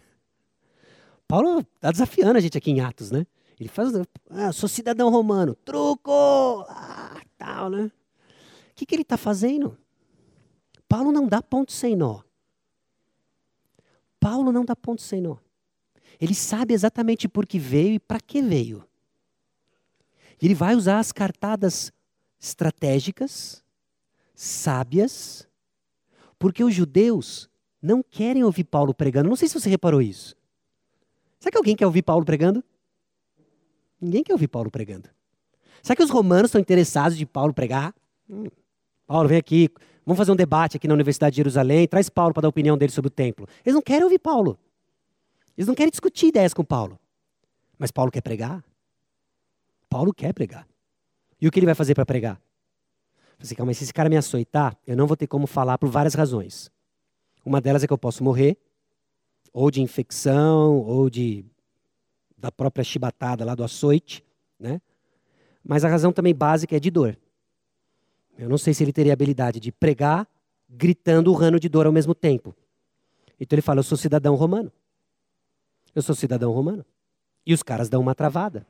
Paulo está desafiando a gente aqui em Atos, né? Ele faz, ah, sou cidadão romano, truco, ah, tal, né? O que, que ele está fazendo? Paulo não dá ponto sem nó. Paulo não dá ponto sem nó. Ele sabe exatamente por que veio e para que veio. Ele vai usar as cartadas estratégicas, sábias, porque os judeus não querem ouvir Paulo pregando. Não sei se você reparou isso. Será que alguém quer ouvir Paulo pregando? Ninguém quer ouvir Paulo pregando. Será que os romanos estão interessados de Paulo pregar? Hum. Paulo, vem aqui, vamos fazer um debate aqui na Universidade de Jerusalém, traz Paulo para dar a opinião dele sobre o templo. Eles não querem ouvir Paulo. Eles não querem discutir ideias com Paulo. Mas Paulo quer pregar. Paulo quer pregar. E o que ele vai fazer para pregar? Assim, calma, se esse cara me açoitar, eu não vou ter como falar por várias razões. Uma delas é que eu posso morrer, ou de infecção, ou de da própria chibatada lá do açoite, né? Mas a razão também básica é de dor. Eu não sei se ele teria a habilidade de pregar gritando, urrando de dor ao mesmo tempo. Então ele fala: Eu sou cidadão romano. Eu sou cidadão romano. E os caras dão uma travada.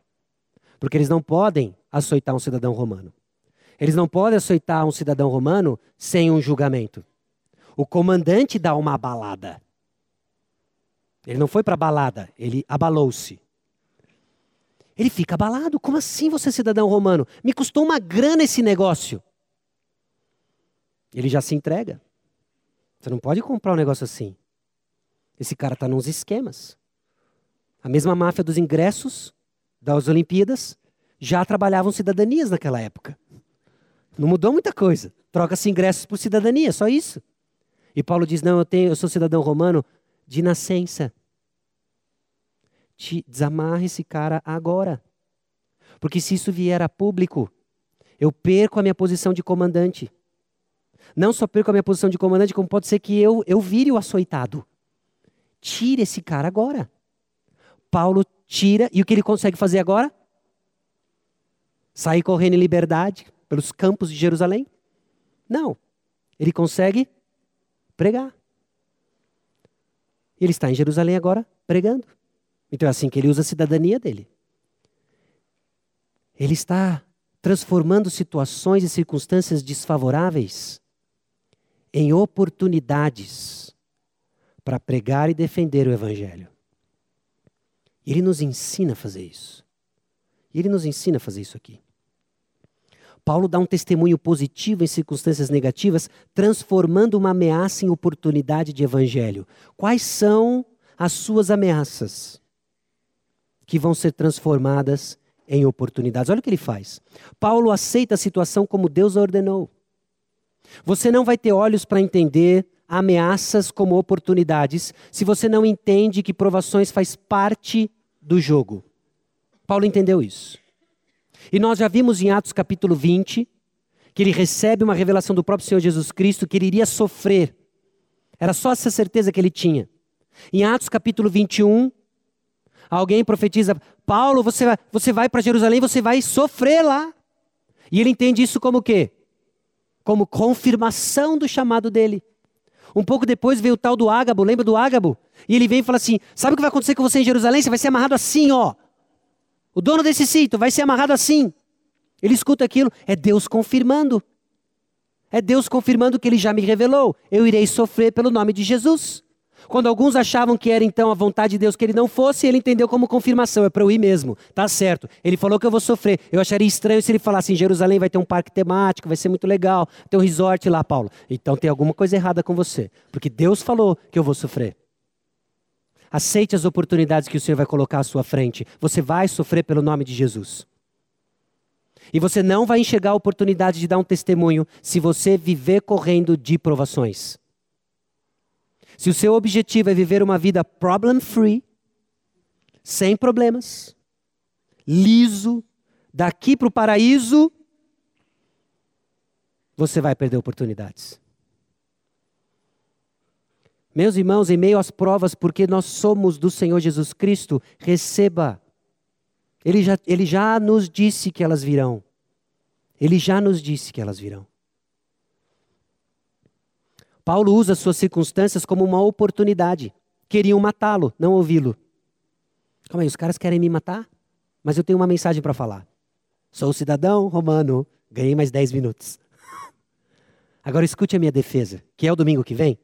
Porque eles não podem açoitar um cidadão romano. Eles não podem açoitar um cidadão romano sem um julgamento. O comandante dá uma balada. Ele não foi para balada, ele abalou-se. Ele fica abalado. Como assim você é cidadão romano? Me custou uma grana esse negócio. Ele já se entrega. Você não pode comprar um negócio assim. Esse cara está nos esquemas. A mesma máfia dos ingressos das Olimpíadas já trabalhavam cidadanias naquela época. Não mudou muita coisa. Troca-se ingressos por cidadania, só isso. E Paulo diz: Não, eu, tenho, eu sou cidadão romano de nascença. Te desamarre esse cara agora. Porque se isso vier a público, eu perco a minha posição de comandante. Não só perco a minha posição de comandante, como pode ser que eu, eu vire o açoitado. Tire esse cara agora. Paulo tira, e o que ele consegue fazer agora? Sair correndo em liberdade pelos campos de Jerusalém? Não. Ele consegue pregar. Ele está em Jerusalém agora pregando. Então é assim que ele usa a cidadania dele. Ele está transformando situações e circunstâncias desfavoráveis em oportunidades para pregar e defender o Evangelho. Ele nos ensina a fazer isso. Ele nos ensina a fazer isso aqui. Paulo dá um testemunho positivo em circunstâncias negativas, transformando uma ameaça em oportunidade de evangelho. Quais são as suas ameaças? que vão ser transformadas em oportunidades. Olha o que ele faz. Paulo aceita a situação como Deus ordenou. Você não vai ter olhos para entender ameaças como oportunidades se você não entende que provações faz parte do jogo. Paulo entendeu isso. E nós já vimos em Atos capítulo 20 que ele recebe uma revelação do próprio Senhor Jesus Cristo que ele iria sofrer. Era só essa certeza que ele tinha. Em Atos capítulo 21, Alguém profetiza, Paulo, você vai, você vai para Jerusalém, você vai sofrer lá. E ele entende isso como o quê? Como confirmação do chamado dele. Um pouco depois veio o tal do Ágabo, lembra do Ágabo? E ele vem e fala assim: Sabe o que vai acontecer com você em Jerusalém? Você vai ser amarrado assim, ó. O dono desse sítio vai ser amarrado assim. Ele escuta aquilo, é Deus confirmando. É Deus confirmando que ele já me revelou. Eu irei sofrer pelo nome de Jesus. Quando alguns achavam que era então a vontade de Deus que ele não fosse, ele entendeu como confirmação, é para eu ir mesmo. Tá certo. Ele falou que eu vou sofrer. Eu acharia estranho se ele falasse em Jerusalém vai ter um parque temático, vai ser muito legal, tem um resort lá, Paulo. Então tem alguma coisa errada com você, porque Deus falou que eu vou sofrer. Aceite as oportunidades que o Senhor vai colocar à sua frente. Você vai sofrer pelo nome de Jesus. E você não vai enxergar a oportunidade de dar um testemunho se você viver correndo de provações. Se o seu objetivo é viver uma vida problem free, sem problemas, liso, daqui para o paraíso, você vai perder oportunidades. Meus irmãos, em meio às provas, porque nós somos do Senhor Jesus Cristo, receba. Ele já, ele já nos disse que elas virão. Ele já nos disse que elas virão. Paulo usa suas circunstâncias como uma oportunidade. Queriam matá-lo, não ouvi-lo. Calma aí, os caras querem me matar? Mas eu tenho uma mensagem para falar. Sou cidadão romano, ganhei mais 10 minutos. Agora escute a minha defesa, que é o domingo que vem.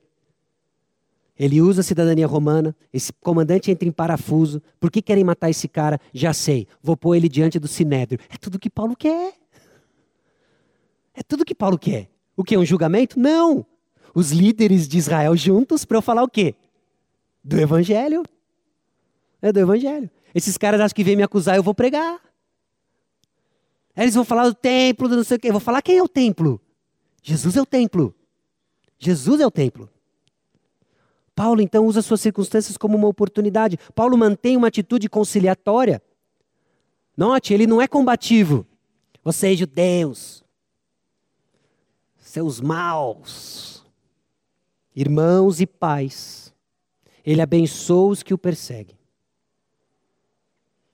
Ele usa a cidadania romana, esse comandante entra em parafuso. Por que querem matar esse cara? Já sei. Vou pôr ele diante do sinédrio. É tudo que Paulo quer. É tudo que Paulo quer. O que? Um julgamento? Não os líderes de Israel juntos para eu falar o quê? Do Evangelho. É do Evangelho. Esses caras acham que vêm me acusar, eu vou pregar. eles vão falar do templo, do não sei o quê. Eu vou falar quem é o templo. Jesus é o templo. Jesus é o templo. Paulo então usa suas circunstâncias como uma oportunidade. Paulo mantém uma atitude conciliatória. Note, ele não é combativo. Vocês judeus, seus maus, irmãos e pais, ele abençoa os que o perseguem.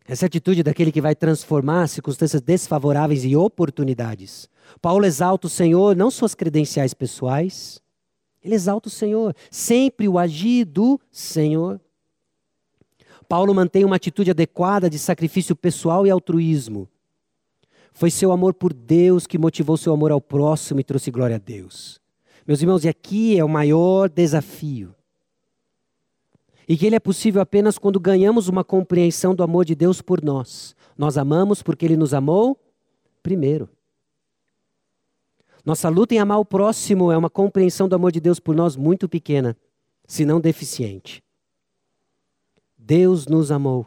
Essa atitude daquele que vai transformar circunstâncias desfavoráveis em oportunidades. Paulo exalta o Senhor, não suas credenciais pessoais. Ele exalta o Senhor, sempre o agir do Senhor. Paulo mantém uma atitude adequada de sacrifício pessoal e altruísmo. Foi seu amor por Deus que motivou seu amor ao próximo e trouxe glória a Deus. Meus irmãos, e aqui é o maior desafio e que ele é possível apenas quando ganhamos uma compreensão do amor de Deus por nós. Nós amamos porque ele nos amou primeiro. Nossa luta em amar o próximo é uma compreensão do amor de Deus por nós muito pequena, se não deficiente. Deus nos amou.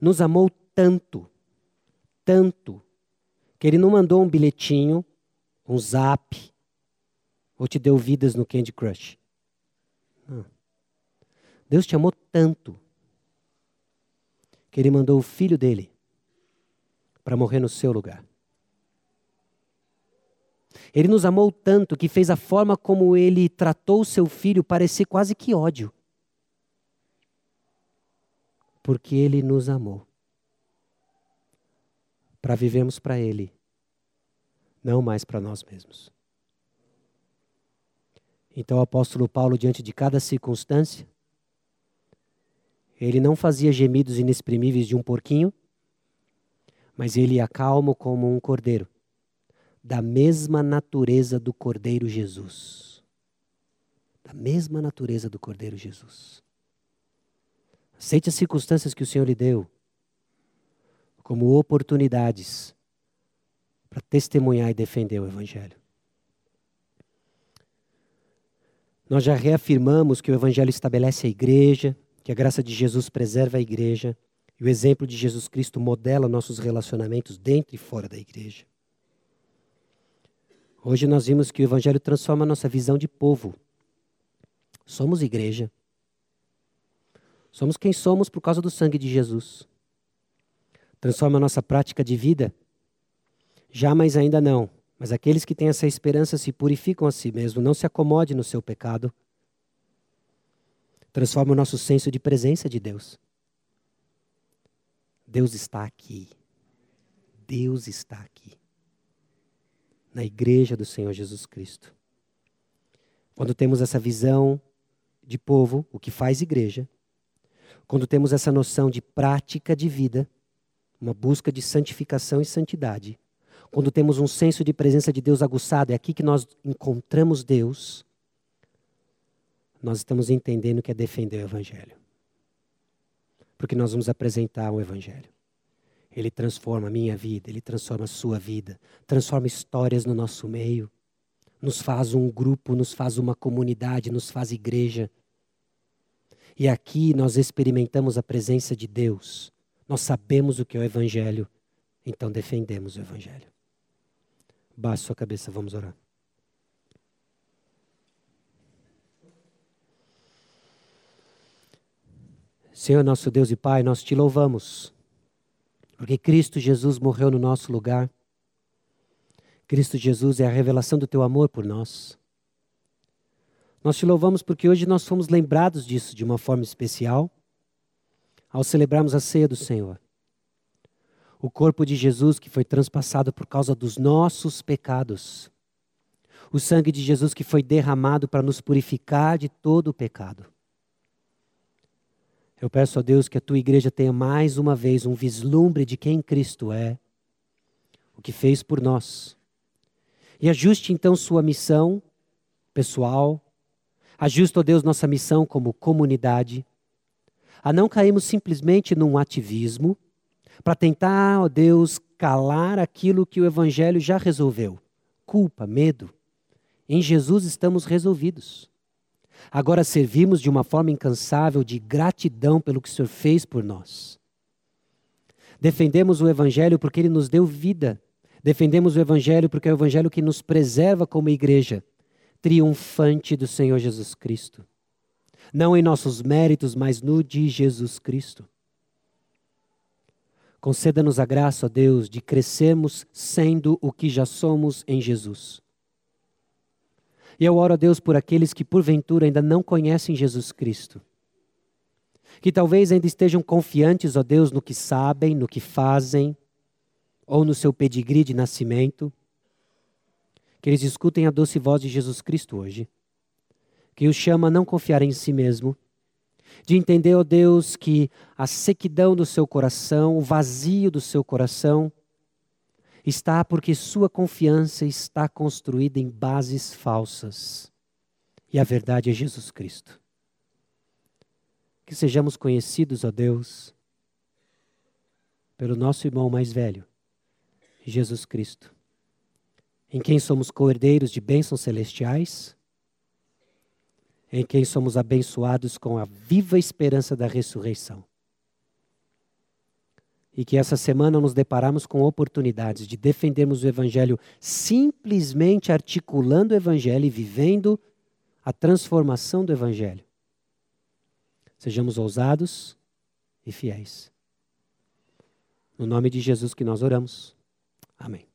Nos amou tanto, tanto, que ele não mandou um bilhetinho, um zap, ou te deu vidas no Candy Crush. Não. Deus te amou tanto que ele mandou o filho dele para morrer no seu lugar. Ele nos amou tanto que fez a forma como ele tratou o seu filho parecer quase que ódio. Porque ele nos amou. Para vivermos para ele, não mais para nós mesmos. Então o apóstolo Paulo, diante de cada circunstância, ele não fazia gemidos inexprimíveis de um porquinho, mas ele ia calmo como um cordeiro, da mesma natureza do cordeiro Jesus. Da mesma natureza do cordeiro Jesus. Aceite as circunstâncias que o Senhor lhe deu como oportunidades para testemunhar e defender o Evangelho. Nós já reafirmamos que o Evangelho estabelece a igreja, que a graça de Jesus preserva a igreja e o exemplo de Jesus Cristo modela nossos relacionamentos dentro e fora da igreja. Hoje nós vimos que o Evangelho transforma a nossa visão de povo. Somos igreja. Somos quem somos por causa do sangue de Jesus. Transforma a nossa prática de vida. Já, mas ainda não. Mas aqueles que têm essa esperança se purificam a si mesmos. Não se acomode no seu pecado transforma o nosso senso de presença de Deus. Deus está aqui. Deus está aqui. Na igreja do Senhor Jesus Cristo. Quando temos essa visão de povo, o que faz igreja, quando temos essa noção de prática de vida, uma busca de santificação e santidade, quando temos um senso de presença de Deus aguçado, é aqui que nós encontramos Deus nós estamos entendendo que é defender o Evangelho. Porque nós vamos apresentar o Evangelho. Ele transforma a minha vida, ele transforma a sua vida, transforma histórias no nosso meio, nos faz um grupo, nos faz uma comunidade, nos faz igreja. E aqui nós experimentamos a presença de Deus. Nós sabemos o que é o Evangelho, então defendemos o Evangelho. Baixe sua cabeça, vamos orar. Senhor nosso Deus e Pai, nós te louvamos, porque Cristo Jesus morreu no nosso lugar. Cristo Jesus é a revelação do teu amor por nós. Nós te louvamos porque hoje nós fomos lembrados disso de uma forma especial ao celebrarmos a ceia do Senhor. O corpo de Jesus que foi transpassado por causa dos nossos pecados. O sangue de Jesus que foi derramado para nos purificar de todo o pecado. Eu peço a Deus que a tua igreja tenha mais uma vez um vislumbre de quem Cristo é, o que fez por nós. E ajuste então sua missão pessoal, ajuste, ó Deus, nossa missão como comunidade, a não cairmos simplesmente num ativismo para tentar, ó Deus, calar aquilo que o Evangelho já resolveu. Culpa, medo. Em Jesus estamos resolvidos. Agora servimos de uma forma incansável de gratidão pelo que o Senhor fez por nós. Defendemos o Evangelho porque ele nos deu vida. Defendemos o Evangelho porque é o Evangelho que nos preserva como igreja, triunfante do Senhor Jesus Cristo. não em nossos méritos, mas no de Jesus Cristo. Conceda-nos a graça, ó Deus, de crescermos sendo o que já somos em Jesus. E eu oro a Deus por aqueles que porventura ainda não conhecem Jesus Cristo. Que talvez ainda estejam confiantes, ó Deus, no que sabem, no que fazem, ou no seu pedigree de nascimento. Que eles escutem a doce voz de Jesus Cristo hoje, que os chama a não confiar em si mesmo, de entender, ó Deus, que a sequidão do seu coração, o vazio do seu coração, está porque sua confiança está construída em bases falsas. E a verdade é Jesus Cristo. Que sejamos conhecidos, ó Deus, pelo nosso irmão mais velho, Jesus Cristo, em quem somos co-herdeiros de bênçãos celestiais, em quem somos abençoados com a viva esperança da ressurreição. E que essa semana nos deparamos com oportunidades de defendermos o Evangelho simplesmente articulando o Evangelho e vivendo a transformação do Evangelho. Sejamos ousados e fiéis. No nome de Jesus que nós oramos. Amém.